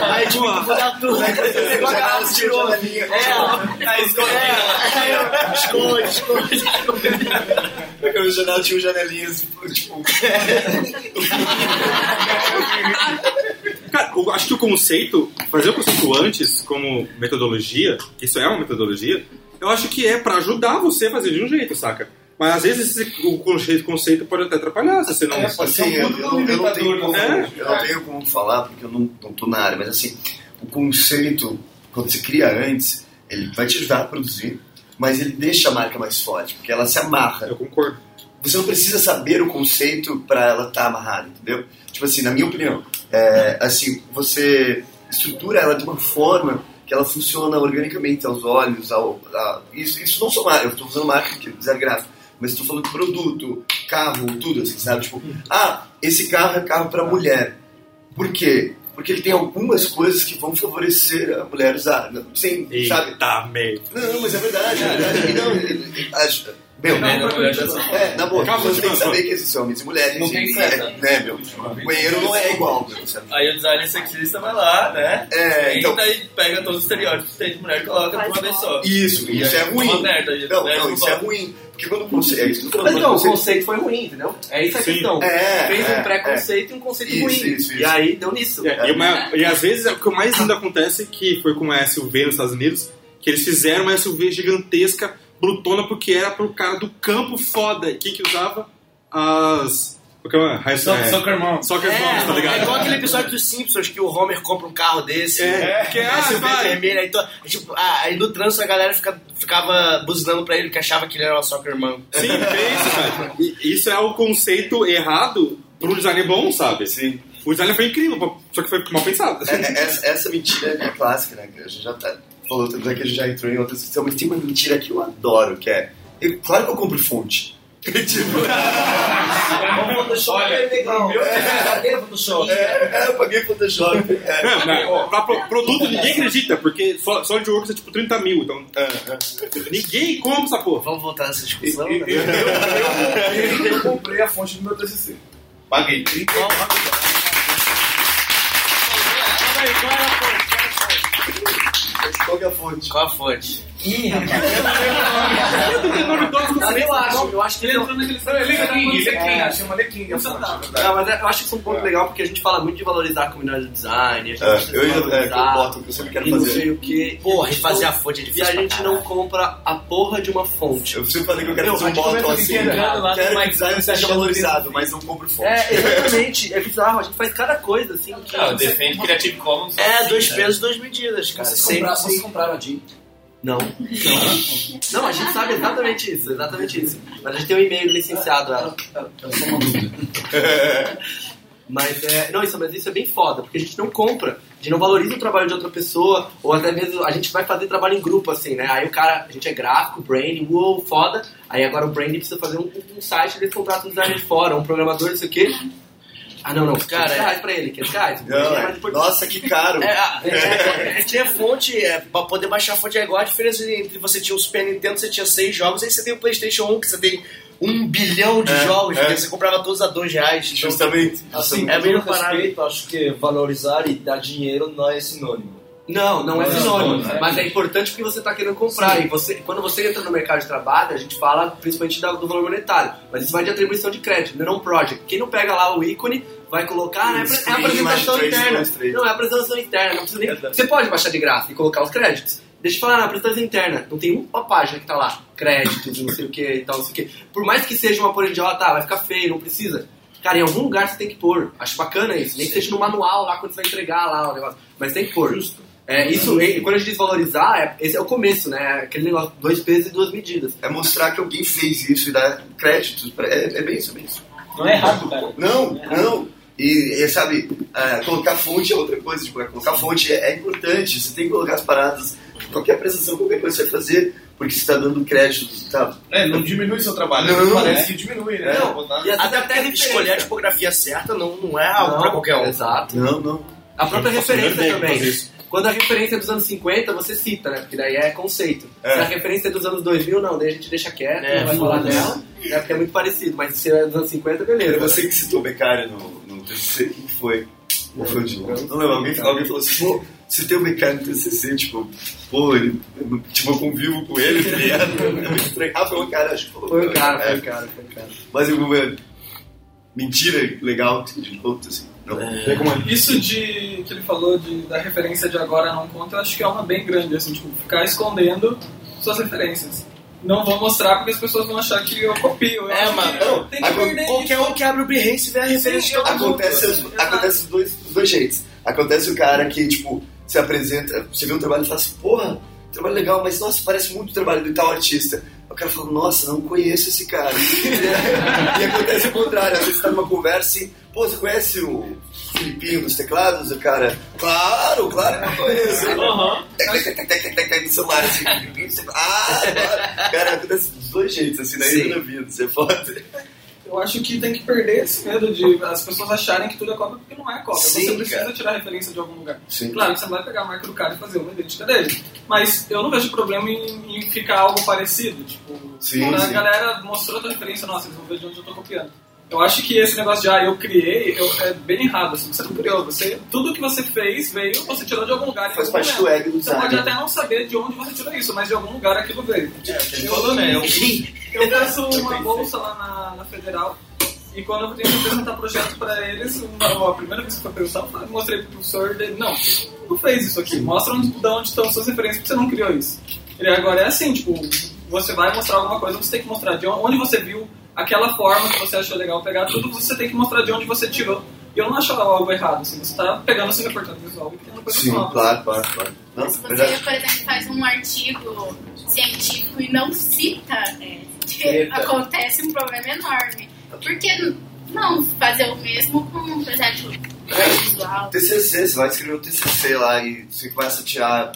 Aí tipo, vou dar tudo. Pegou a garrafa, tirou. É, aí é, esconde, esconde, esconde. Naquele jornal tinha um janelinhas, tipo. Cara, eu acho que o conceito, fazer o conceito antes como metodologia, que isso é uma metodologia, eu acho que é pra ajudar você a fazer de um jeito, saca? Mas às vezes esse- o conceito, conceito pode até atrapalhar se você não... É, pode ser, eu, eu, não- eu não tenho como, É. eu não tenho como falar porque eu não, não tô na área, mas assim, o conceito, quando você cria antes, ele vai te ajudar a produzir. mas ele deixa a marca mais forte, porque ela se amarra. Eu concordo. Você não precisa saber o conceito para ela estar amarrada, entendeu? Tipo assim, na minha opinião, é, assim, você estrutura ela de uma forma que ela funciona organicamente aos olhos, ao, a- isso, isso não só marca, eu estou usando marca que design gráfico, mas estou falando de produto, carro, tudo assim, sabe? Tipo, ah, esse carro é carro para mulher. Por quê? Porque ele tem algumas coisas que vão favorecer a mulher usar. Não, Sem, sabe? Tá, meio. Não, mas é verdade, é verdade. Não, meu, Não, não, mulher já é, na boa, Calma, você tem que saber que existem homens e mulheres. Não tem certo. né, meu? O banheiro não é igual, meu, sabe? Aí o designer sexista vai lá, né? É, então- e pega todos os estereótipos que tem de mulher e coloca de uma vez só. Isso, E isso aí é ruim. Uma merda. Não, né, não, isso é ruim. Porque quando você. É isso que eu tô Mas falando. então, o conceito foi ruim, entendeu? É isso a Sim. questão. É, Fez é, um preconceito e um conceito Isso, ruim. isso, isso. E aí deu nisso. É, e, uma- e às vezes o que mais lindo acontece que foi com a SUV nos Estados Unidos, que eles fizeram uma SUV gigantesca, brutona, porque era pro cara do campo foda. Quem que usava? As. Qual que é? uma- High- So- é, Soccer Mom. Soccer É, Moms, tá ligado? é igual aquele episódio dos Simpsons que o Homer compra um carro desse. É, que é, SUV vai. vermelha. Aí, to- tipo, ah, aí no trânsito a galera fica- ficava buzinando pra ele que achava que ele era uma soccer mom. Sim, é isso, cara. E isso é o conceito errado pro design bom, sabe? Sim. O design foi incrível, só que foi mal pensado. É, é, essa, essa mentira é clássica, né? que A gente já tá, falou é que a gente já entrou em outra discussão, mas tem uma mentira que eu adoro, que é. eu- claro que eu compro fonte. tipo, O Photoshop é legal. É, Photoshop. é, eu paguei Photoshop. É. Não, não, pra pro- produto ninguém acredita, porque só, só de works é tipo 30 mil, então. Ninguém compra essa porra. Vamos voltar nessa discussão. Eu, né? eu, eu, eu comprei a fonte do meu TCC. Paguei 30 Qual que é a fonte? Qual a fonte? Ih, rapaz. eu acho, eu acho que ele entrou naquele ele é King, ele é King, chama ele King a fonte. Não, mas é- eu acho que isso é um ponto legal porque a gente fala muito de valorizar a comunidade do design. A gente É, precisa eu ainda- é, valorizar que eu boto, que eu sempre quero e não fazer. o que. Porra, E a gente fazer a fonte é E difícil a pra gente não compra a porra de uma fonte. Eu sempre falei que eu quero fazer a um começa assim. Quero no que o design seja valorizado, mas não compro fonte. É, exatamente. É bizarro. A gente faz cada coisa assim. defende Creative Commons. É, assim, dois né? pesos, duas medidas, cara. Vocês, compraram a Jean? Não. Não. Não, a gente sabe exatamente isso, exatamente isso. Mas a gente tem um e-mail licenciado ela. Mas é. Não, isso, mas isso é bem foda, porque a gente não compra, a gente não valoriza o trabalho de outra pessoa, ou até mesmo a gente vai fazer trabalho em grupo, assim, né? Aí o cara, a gente é gráfico, branding, uou, foda. Aí agora o branding precisa fazer um, um site, eles contratam um designer de fora, um programador, não sei o quê. Ah, não, não, cara, 500 reais pra ele, 500 reais. Não, é- nossa, que caro. É, a, é, é, tinha fonte, é, pra poder baixar a fonte é igual a diferença entre você tinha o Super Nintendo, você tinha seis jogos, aí você tem o Playstation 1, que você tem um bilhão de É, jogos, é. porque você comprava todos a dois reais. Então, Justamente. Assim, é meio parado. respeito, acho que valorizar e dar dinheiro não é sinônimo. Não, não é Não é sinônimo, sinônimo, mas é importante porque você está querendo comprar. Sim. E você, quando você entra no mercado de trabalho, a gente fala principalmente do valor monetário, mas isso vai de atribuição de crédito, não é um project. Quem não pega lá o ícone vai colocar, né, é, é a apresentação interna. Não, é a apresentação interna, não precisa nem. Você pode baixar de graça e colocar os créditos. Deixa eu falar, na apresentação interna, não tem uma página que tá lá, créditos, não sei o que e tal, não sei o que. Por mais que seja uma porra de ó, tá, vai ficar feio, não precisa. Cara, em algum lugar você tem que pôr. Acho bacana isso. Nem que seja no manual lá quando você vai entregar lá o negócio. Mas tem que pôr. É, isso, e quando a gente diz valorizar, é, esse é o começo, né? Aquele negócio, dois pesos e duas medidas. É mostrar que alguém fez isso e dar créditos. pra- É, é bem isso, é bem isso. Não é errado, cara. Não, não. E, e, sabe, ah, colocar fonte é outra coisa. Tipo, colocar fonte é, é importante. Você tem que colocar as paradas. Qualquer apresentação, qualquer coisa que você vai fazer, porque você está dando créditos, tá? É, não diminui seu trabalho. Não, parece é. que diminui, né? Não, Botar- e Até até escolher a tipografia certa não, não é algo pra qualquer um. Exato. Não, não. A própria referência de também. Quando a referência é dos anos 50, você cita, né? Porque daí é conceito. É. Se a referência é dos anos 2000, não, daí a gente deixa quieto, É, não vai falar dela, né? Porque é muito parecido. Mas se é dos anos 50, beleza. Você que citou o Beccari no, no TCC, quem foi? Não foi o de Não lembro, alguém, alguém falou assim, pô, você tem o Beccari no TCC, tipo, pô, ele, eu, tipo, eu convivo com ele, ligado? É muito estranho. Ah, foi o cara, acho que falou. Foi o cara, foi É. o cara, foi o cara. Mas eu, é, mentira legal de conta, assim. Não. Isso de que ele falou de, da referência de agora não conta, eu acho que é uma bem grande, assim, tipo, ficar escondendo suas referências. Não vou mostrar porque as pessoas vão achar que eu copio. Eu É, mano, que não, tem que agora, perder Qualquer um que abre o Behance vê a referência de todo mundo. Acontece, os- acontece os, dois, os dois jeitos. Acontece o cara que, tipo, se apresenta, você vê um trabalho e fala assim, porra, trabalho trabalho legal, mas nossa, parece muito trabalho de tal artista. O cara fala, nossa, não conheço esse cara. e acontece o contrário, às vezes você tá numa conversa e, pô, você conhece o Filipinho dos teclados? O cara, claro, claro que eu conheço. Tec, no celular, assim, ah, claro. Cara, acontece dos dois jeitos, assim, na na vida, você pode. Eu acho que tem que perder esse medo de as pessoas acharem que tudo é cópia porque não é cópia. Sim, você precisa cara. tirar referência de algum lugar. Sim. Claro que você não vai pegar a marca do cara e fazer uma idêntica dele. Mas eu não vejo problema em, em ficar algo parecido. Tipo, Sim, quando a sim. galera mostrou a tua referência, nossa, eles vão ver de onde eu tô copiando. Eu acho que esse negócio de, ah, eu criei, eu- é bem errado. Assim, você não criou, você, tudo que você fez veio, você tirou de algum lugar. Faz parte do ego do Você pode até não saber de onde você tirou isso, mas de algum lugar aquilo veio. ele falou, né? Eu- Eu faço uma bolsa lá na, na Federal e quando eu tenho que apresentar projeto para eles, uma- a primeira vez que foi apresentar, eu mostrei pro professor dele, não, não fez isso aqui, mostra onde, de onde estão suas referências, porque você não criou isso. Ele agora é assim, tipo, você vai mostrar alguma coisa, você tem que mostrar de onde você viu aquela forma que você achou legal pegar, tudo você tem que mostrar de onde você tirou. E eu não acho algo errado, assim, você tá pegando seu repertório visual e criando coisas Sim, novas. claro, claro, claro. Não, Se você, verdade. por exemplo, faz um artigo científico e não cita, é, Eita. acontece um problema enorme. Por que não fazer o mesmo com, por exemplo, visual? TCC, você vai escrever um TCC lá e você começa a tirar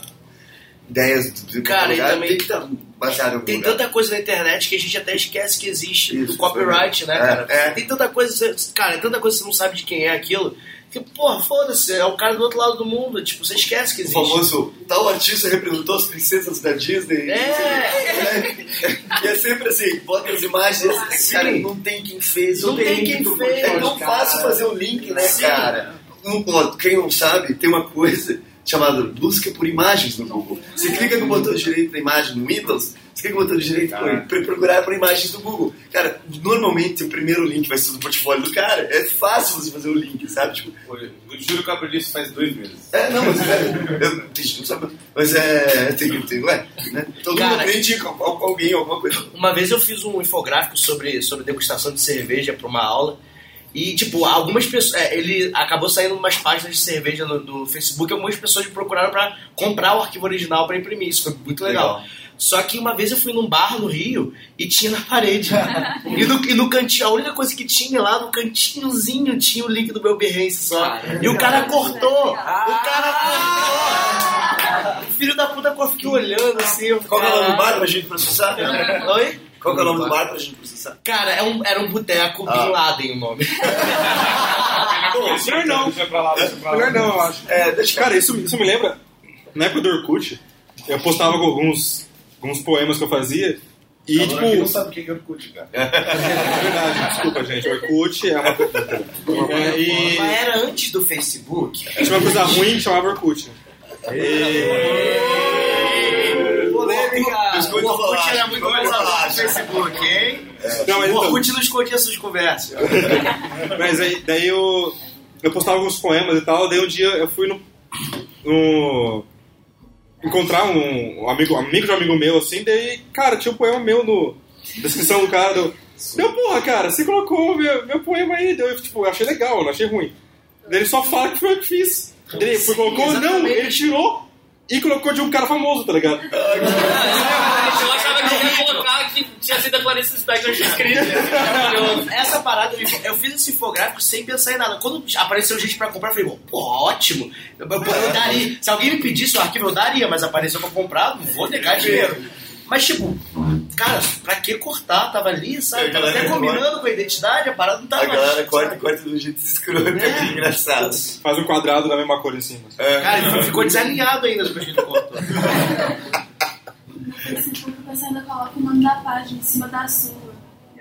ideias do do Cara, e lugar, também tem que estar baseado em algum Tem lugar. tanta coisa na internet que a gente até esquece que existe Isso, do copyright, né, é, cara? é. Tem tanta coisa, cara, tanta coisa que você não sabe de quem é aquilo. Que, porra, foda-se, é o cara do outro lado do mundo. Tipo, você esquece que O existe. famoso tal artista representou as princesas da Disney. É. e é sempre assim, bota as imagens, Sim. cara, não tem quem fez, Não tem quem fez, É tão fácil fazer o link, né, Sim. cara? Um, ó, quem não sabe, tem uma coisa chamada busca por imagens no Google. Você clica com o botão direito na imagem no Windows, você clica com o botão direito para procurar por imagens do Google. Cara, normalmente o primeiro link vai ser do portfólio do cara. É fácil você fazer o link, sabe? Tipo, Eu juro que eu aprendi isso faz dois meses. é, não, mas é. Eu, tem não sabe, mas é. Tem que ter, ué. Né? Todo mundo Cara, aprende com, com alguém, alguma coisa. Uma vez eu fiz um infográfico sobre, sobre degustação de cerveja para uma aula. E, tipo, algumas pessoas. é, ele acabou saindo umas páginas de cerveja no, do Facebook e algumas pessoas me procuraram para comprar o arquivo original para imprimir. Isso foi muito legal. Legal. Só que uma vez eu fui num bar no Rio e tinha na parede. e, no, e no cantinho, a única coisa que tinha lá no cantinhozinho tinha o link do meu Behance só. e o cara cortou! O cara cortou! O filho da puta ficou olhando assim. eu- Qual que é o nome do bar pra gente processar? Oi? Qual que é o nome do bar pra gente processar? Cara, é um- era um boteco Ah. Bin Laden o nome. Melhor não. Melhor não, eu acho. É, deixa Cara, isso, isso me lembra. Na época do Orkut, eu postava com alguns, alguns poemas que eu fazia. E, Agora tipo. não sabe o que é Orkut, cara. É verdade, desculpa, gente. Orkut é uma coisa. É, e Mas era antes do Facebook. tinha uma coisa ruim que chamava Orkut. Polêmica! O Orkut era muito mais alto volátil. que o Facebook, hein? Não, mas o então- Orkut não escondia essas conversas. Mas aí, daí eu, eu postava alguns poemas e tal, daí um dia eu fui no. no encontrar um, amigo, amigo de um amigo meu, assim, daí, cara, tinha um poema meu no descrição do cara. Do, meu porra, cara, você colocou meu, meu poema aí, daí eu, tipo, eu achei legal, não achei ruim. Daí ele só fala que foi eu que fiz. Ele foi, colocou, não, ele tirou e colocou de um cara famoso, tá ligado? Eu achava que eu ia colocar que tinha sido a Clarice Spector. Maravilhoso. Essa parada, eu eu fiz esse infográfico sem pensar em nada. Quando apareceu gente pra comprar, eu falei, pô, ótimo. Eu, eu- eu daria. Se alguém me pedisse o arquivo, eu daria, mas apareceu pra comprar, não vou negar dinheiro. Mas, tipo, cara, pra que cortar? Tava ali, sabe? Tava até combinando com a identidade, a parada não tava. A galera corta, corta do jeito escroto, é engraçado. Faz um quadrado da mesma cor em cima. Cara, ele ficou desalinhado ainda depois que ele cortou. No Facebook você ainda coloca o nome da página em cima da sua.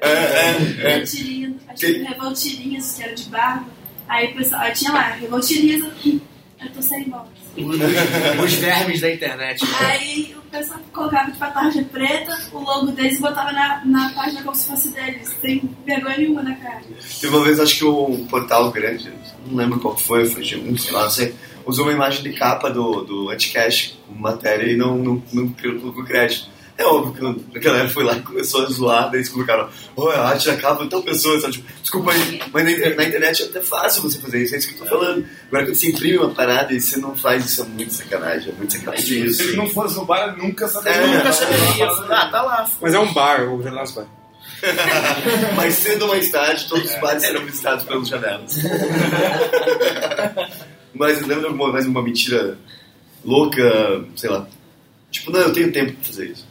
É, é, é. Revoltirinhas, acho que Revoltirinhas, que era de barba. Aí o pessoal, aí tinha lá, Revoltirinhas, eu tô sem voz. Os vermes da internet. né? Aí o pessoal colocava tipo a tarja preta, o logo deles e botava na, na página como se fosse deles. Sem vergonha nenhuma na cara. Teve uma vez, acho que um portal grande, não lembro qual foi, foi de um, sei lá, não sei, usou uma imagem de capa do, do Anticash como matéria e não, não, não colocou crédito. É óbvio que a galera foi lá e começou a zoar, daí eles colocaram, oh, a arte da capa de tal pessoa, sabe? Tipo, desculpa aí, mas na, na internet é até fácil você fazer isso, é isso que eu tô falando. Agora quando você imprime uma parada e você não faz isso, é muito sacanagem, é muito sacanagem isso. Se ele não fosse no bar, eu nunca saberia. É, Nunca saberia. Ah, tá lá. Mas é um bar, o Janelas Bar. mais cedo ou mais tarde, todos os bares serão visitados pelos janelas. Mas lembra alguma mais uma mentira louca, sei lá. Tipo, não, eu tenho tempo pra fazer isso.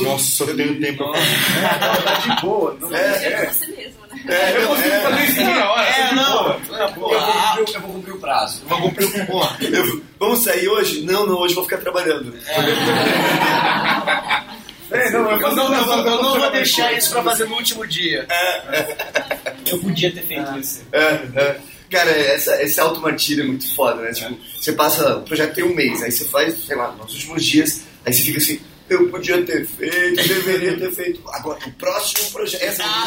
Nossa, eu tenho tempo pra Tá de boa, não é? é. você mesmo, né? É, eu consigo fazer isso em meia hora. É, tá não. boa. Eu vou cumprir- eu vou cumprir o prazo. Vou cumprir o. Eu- Vamos sair hoje? Não, não, hoje eu vou ficar trabalhando. É, não, eu, Eu não, eu não- eu não vou deixar isso pra fazer no último dia. Eu podia ter feito isso. É, é. Cara, essa, esse automartírio é muito foda, né? Tipo, você passa, o projeto tem um mês, aí você faz, sei lá, nos últimos dias, aí você fica assim, eu podia ter feito, deveria ter feito. Agora, o próximo projeto. Essa é a.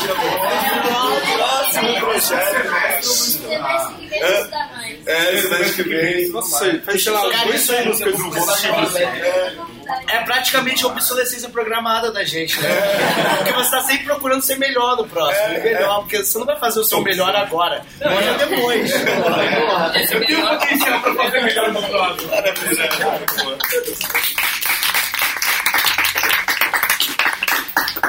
O próximo projeto. É, semana que vem. Faz, sei lá, Cara, dois anos você que eu não vou. É praticamente a obsolescência programada da gente, né? Porque você tá sempre procurando ser melhor no próximo. melhor, porque você não vai fazer o seu melhor agora. Mas é depois. Eu tenho potencial pra fazer melhor no próximo.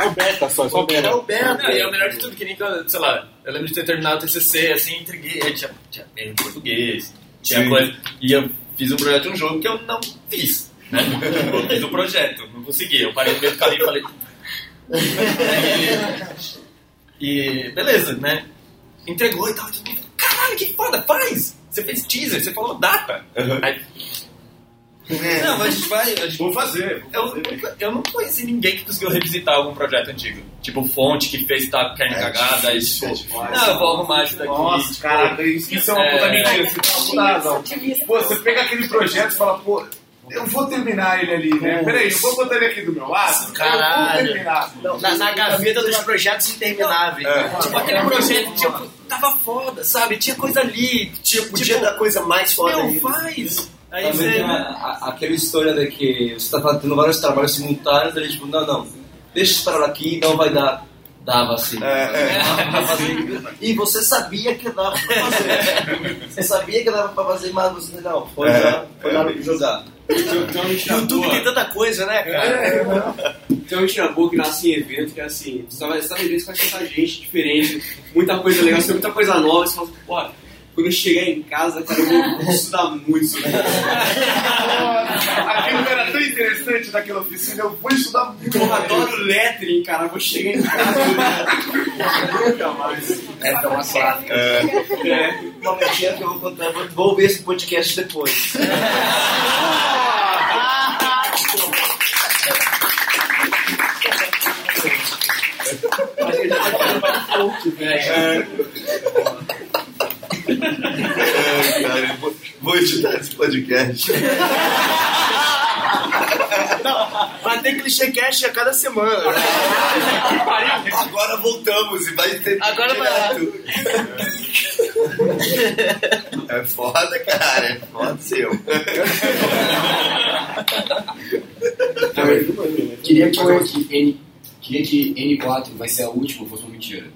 É o beta só, só o beta. É o beta. Não, e é o melhor de tudo, que nem quando, sei lá, eu lembro de ter terminado o TCC, assim, entreguei, tinha, tinha em português, tinha Sim. coisa, e eu fiz um projeto de um jogo que eu não fiz, né? Eu fiz o projeto, não consegui, eu parei no meio do caminho e falei... E, e beleza, né? Entregou e tal, todo mundo, caralho, que foda, faz! Você fez teaser, você falou data. Aí, não, mas a gente vai. A gente... Vou fazer. Eu, eu não conheci ninguém que conseguiu revisitar algum projeto antigo. Tipo, fonte que fez tá, carne cagada e tipo, não, eu vou arrumar isso daqui. Nossa, tipo, cara, isso, isso é uma puta mentira. Você tá. Pô, você pega aquele projeto e fala, pô, eu vou terminar ele ali, né? Peraí, eu vou botar ele aqui do meu lado? Eu vou Caralho. terminar. Na, na gaveta dos projetos intermináveis. Tipo, aquele projeto tipo, tava foda, sabe? Tinha coisa ali. Tipo, podia dar coisa mais foda Meu, ainda. faz! Aí Também você. tem a- a- aquela história de que você está fazendo vários trabalhos simultâneos, ele tipo, não, não, deixa eu parar aqui, não vai dar. Dava assim. Dava assim. E você sabia que dava pra fazer. Você sabia que dava pra fazer, mas você não, foi, É. lá, foi lá jogar. YouTube tem tanta coisa, né, cara? Tem uma mentira boa que nasce em evento, que é assim, você tá, você tá em evento com tanta gente diferente, muita coisa legal, você tem muita coisa nova, você fala, pô, quando eu chegar em casa, cara, eu vou estudar muito sobre isso. Aquilo era tão interessante naquela oficina, eu vou estudar muito. Eu adoro lettering, cara, eu vou chegar em casa, nunca mais. É tão clássica. É. Mentira que eu vou contar, vou- vou ver esse podcast depois. Acho que a gente tá falando mais pouco, velho. É, cara, eu vou, vou editar esse podcast. Não, vai ter clichê cast a cada semana. né? Agora voltamos e vai ter. Agora vai. É foda, cara. É foda seu. Queria que, o, que, N, queria que N4 vai ser a última fosse uma mentira.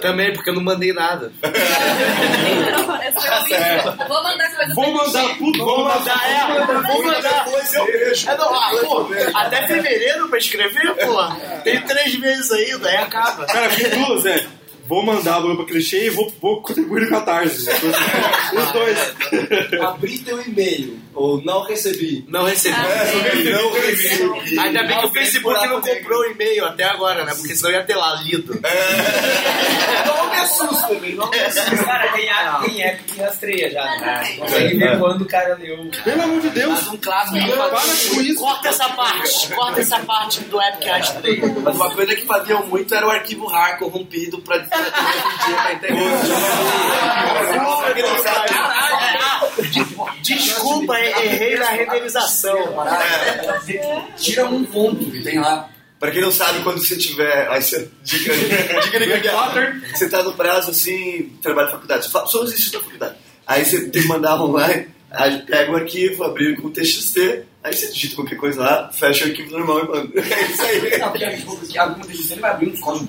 Também, porque eu não mandei nada. Então, essa é a última. Vou mandar coisa Vou mandar tudo, vou mandar. é, vou mandar. É, não, ah, pô, até fevereiro pra escrever, pô. Tem três meses ainda, aí acaba. Cara, fiz duas, é. Vou mandar o pra clichê e vou, vou contribuir no Catarse. Os dois. Abri teu e-mail, ou não recebi. Não recebi. não recebi. Ainda bem que o Facebook não comprou o e-mail até agora, né? Porque senão ia ter lá lido. Não me assusta também, não me assusta. Cara, tem, a- tem app que rastreia já. né? Consegue ver quando o cara leu. Pelo amor de Deus. Faz um clássico. Para com isso. Corta essa parte. Corta essa parte do app que rastreia. Mas uma coisa que faziam muito era o arquivo RAR corrompido pra Desculpa, errei na renderização. Tira um ponto que tem lá. Pra quem não sabe, quando você tiver. Aí você, dica, dica de gambiarra. Você tá no prazo assim, trabalho de faculdade. Só existe da faculdade. Aí você tem que mandar online, aí pega o arquivo, abrir com TXT, Aí você digita qualquer coisa lá, fecha o arquivo normal e manda. É isso aí. Não, porque alguma vez ele vai abrir uns códigos.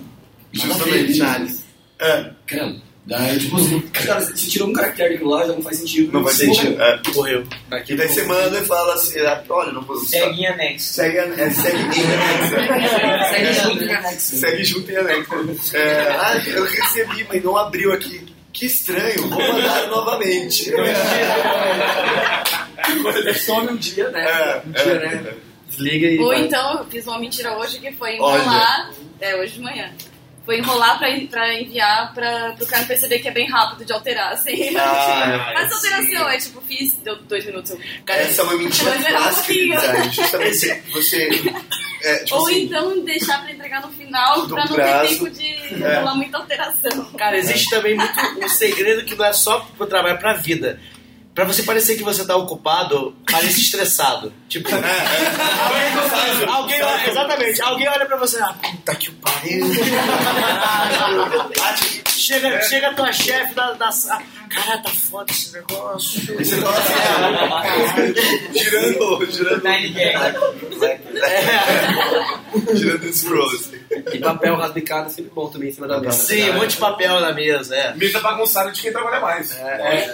Justamente. Binários. É. Caramba. Daí, tipo, assim, cara, se tirou um caractere daquilo lá, já não faz sentido. Não faz sentido. É. Morreu. E daí você manda e fala assim, ah, olha, não vou... Segue em anexo. Segue, é, segue em anexo. Segue junto em anexo. Segue junto em anexo. É, ah, eu recebi, mas não abriu aqui. Que estranho, vou mandar novamente. Some um dia, né? É, um dia, é, né? Desliga e. Ou vai. então, eu fiz uma mentira hoje que foi Olha. enrolar. É, hoje de manhã. Foi enrolar pra, pra enviar pra, pro cara perceber que é bem rápido de alterar, assim. Ah, Faz sim. alteração, é tipo, fiz, deu dois minutos. Eu... Essa é uma mentira um clássica. Justamente você... É, tipo Ou assim, então deixar pra entregar no final pra não prazo. ter tempo de É. rolar muita alteração. Cara, existe também muito um segredo que não é só pro trabalho, é pra vida. Pra você parecer que você tá ocupado, parece estressado. Tipo, alguém, alguém olha, exatamente, alguém olha pra você, ah, puta que pariu. chega, chega a tua chefe da, da sala, cara, tá foda esse negócio. Você fala assim, girando, girando. Girando esse assim. E papel rabicado é sempre bom também em cima da mesa. Sim, um monte de papel na mesa, é. Mesa bagunçada de quem trabalha mais. É,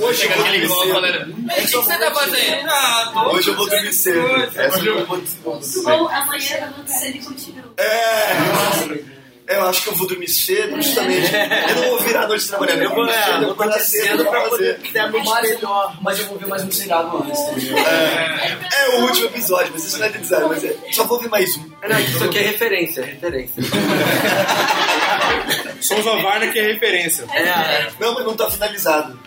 Hoje eu vou dormir igual a cedo. galera. O que você tá fazendo? Ah, tô. Hoje eu vou dormir cedo. Essa Hoje eu- vou dormir Ou amanhã eu vou ser e continua. É, eu acho que eu vou dormir cedo, justamente. Eu não vou virar a noite trabalhando, eu vou dormir cedo, eu vou acordar cedo pra fazer. ter a Mas, melhor. mas eu vou ver mais um seriado antes, entendeu? É, é o último episódio, mas isso não é de design, mas é, só vou ver mais um. Não, isso aqui é referência, referência. Souza Varna que é referência. Não, mas não tá finalizado.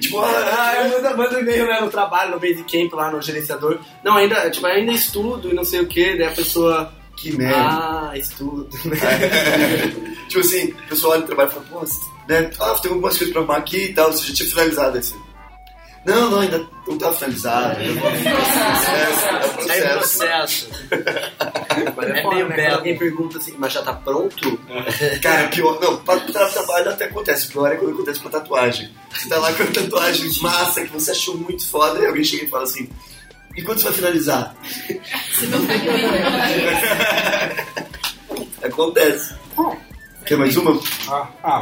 Tipo, ah, eu mando, mando e-mail né, no trabalho, no Basecamp, lá no gerenciador. Não, ainda, tipo, ainda estudo e não sei o que, daí a pessoa. Que merda. Ah, estudo. tipo assim, o pessoal olha no trabalho e fala, pô, né, ah, tem algumas coisas pra arrumar aqui e tal, você já tinha finalizado assim. Não, não, ainda não tá finalizado. É, É é o processo. É, É meio meio belo. Alguém pergunta assim, mas já tá pronto? Cara, pior, não, pra tra- trabalho até acontece, pior é quando acontece com tatuagem. Você tá lá com a tatuagem massa que você achou muito foda e alguém chega e fala assim, e quando você vai finalizar? Acontece. Quer mais uma?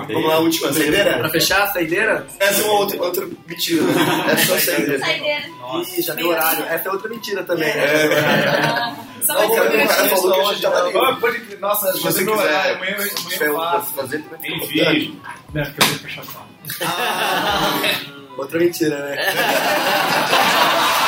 Vamos lá, a última, saideira? Pra fechar a saideira? Essa é uma outra, outra mentira, né? É só saideira. Ih, já deu horário. Essa é outra mentira também? É. Já horário. Só Não, cara, o cara falou que a gente tava Ah, pode- Nossa, Se você não quiser, é, amanhã, se eu faço. fazer, Tem vídeo. Não, porque eu vou fechar só. Outra mentira, né?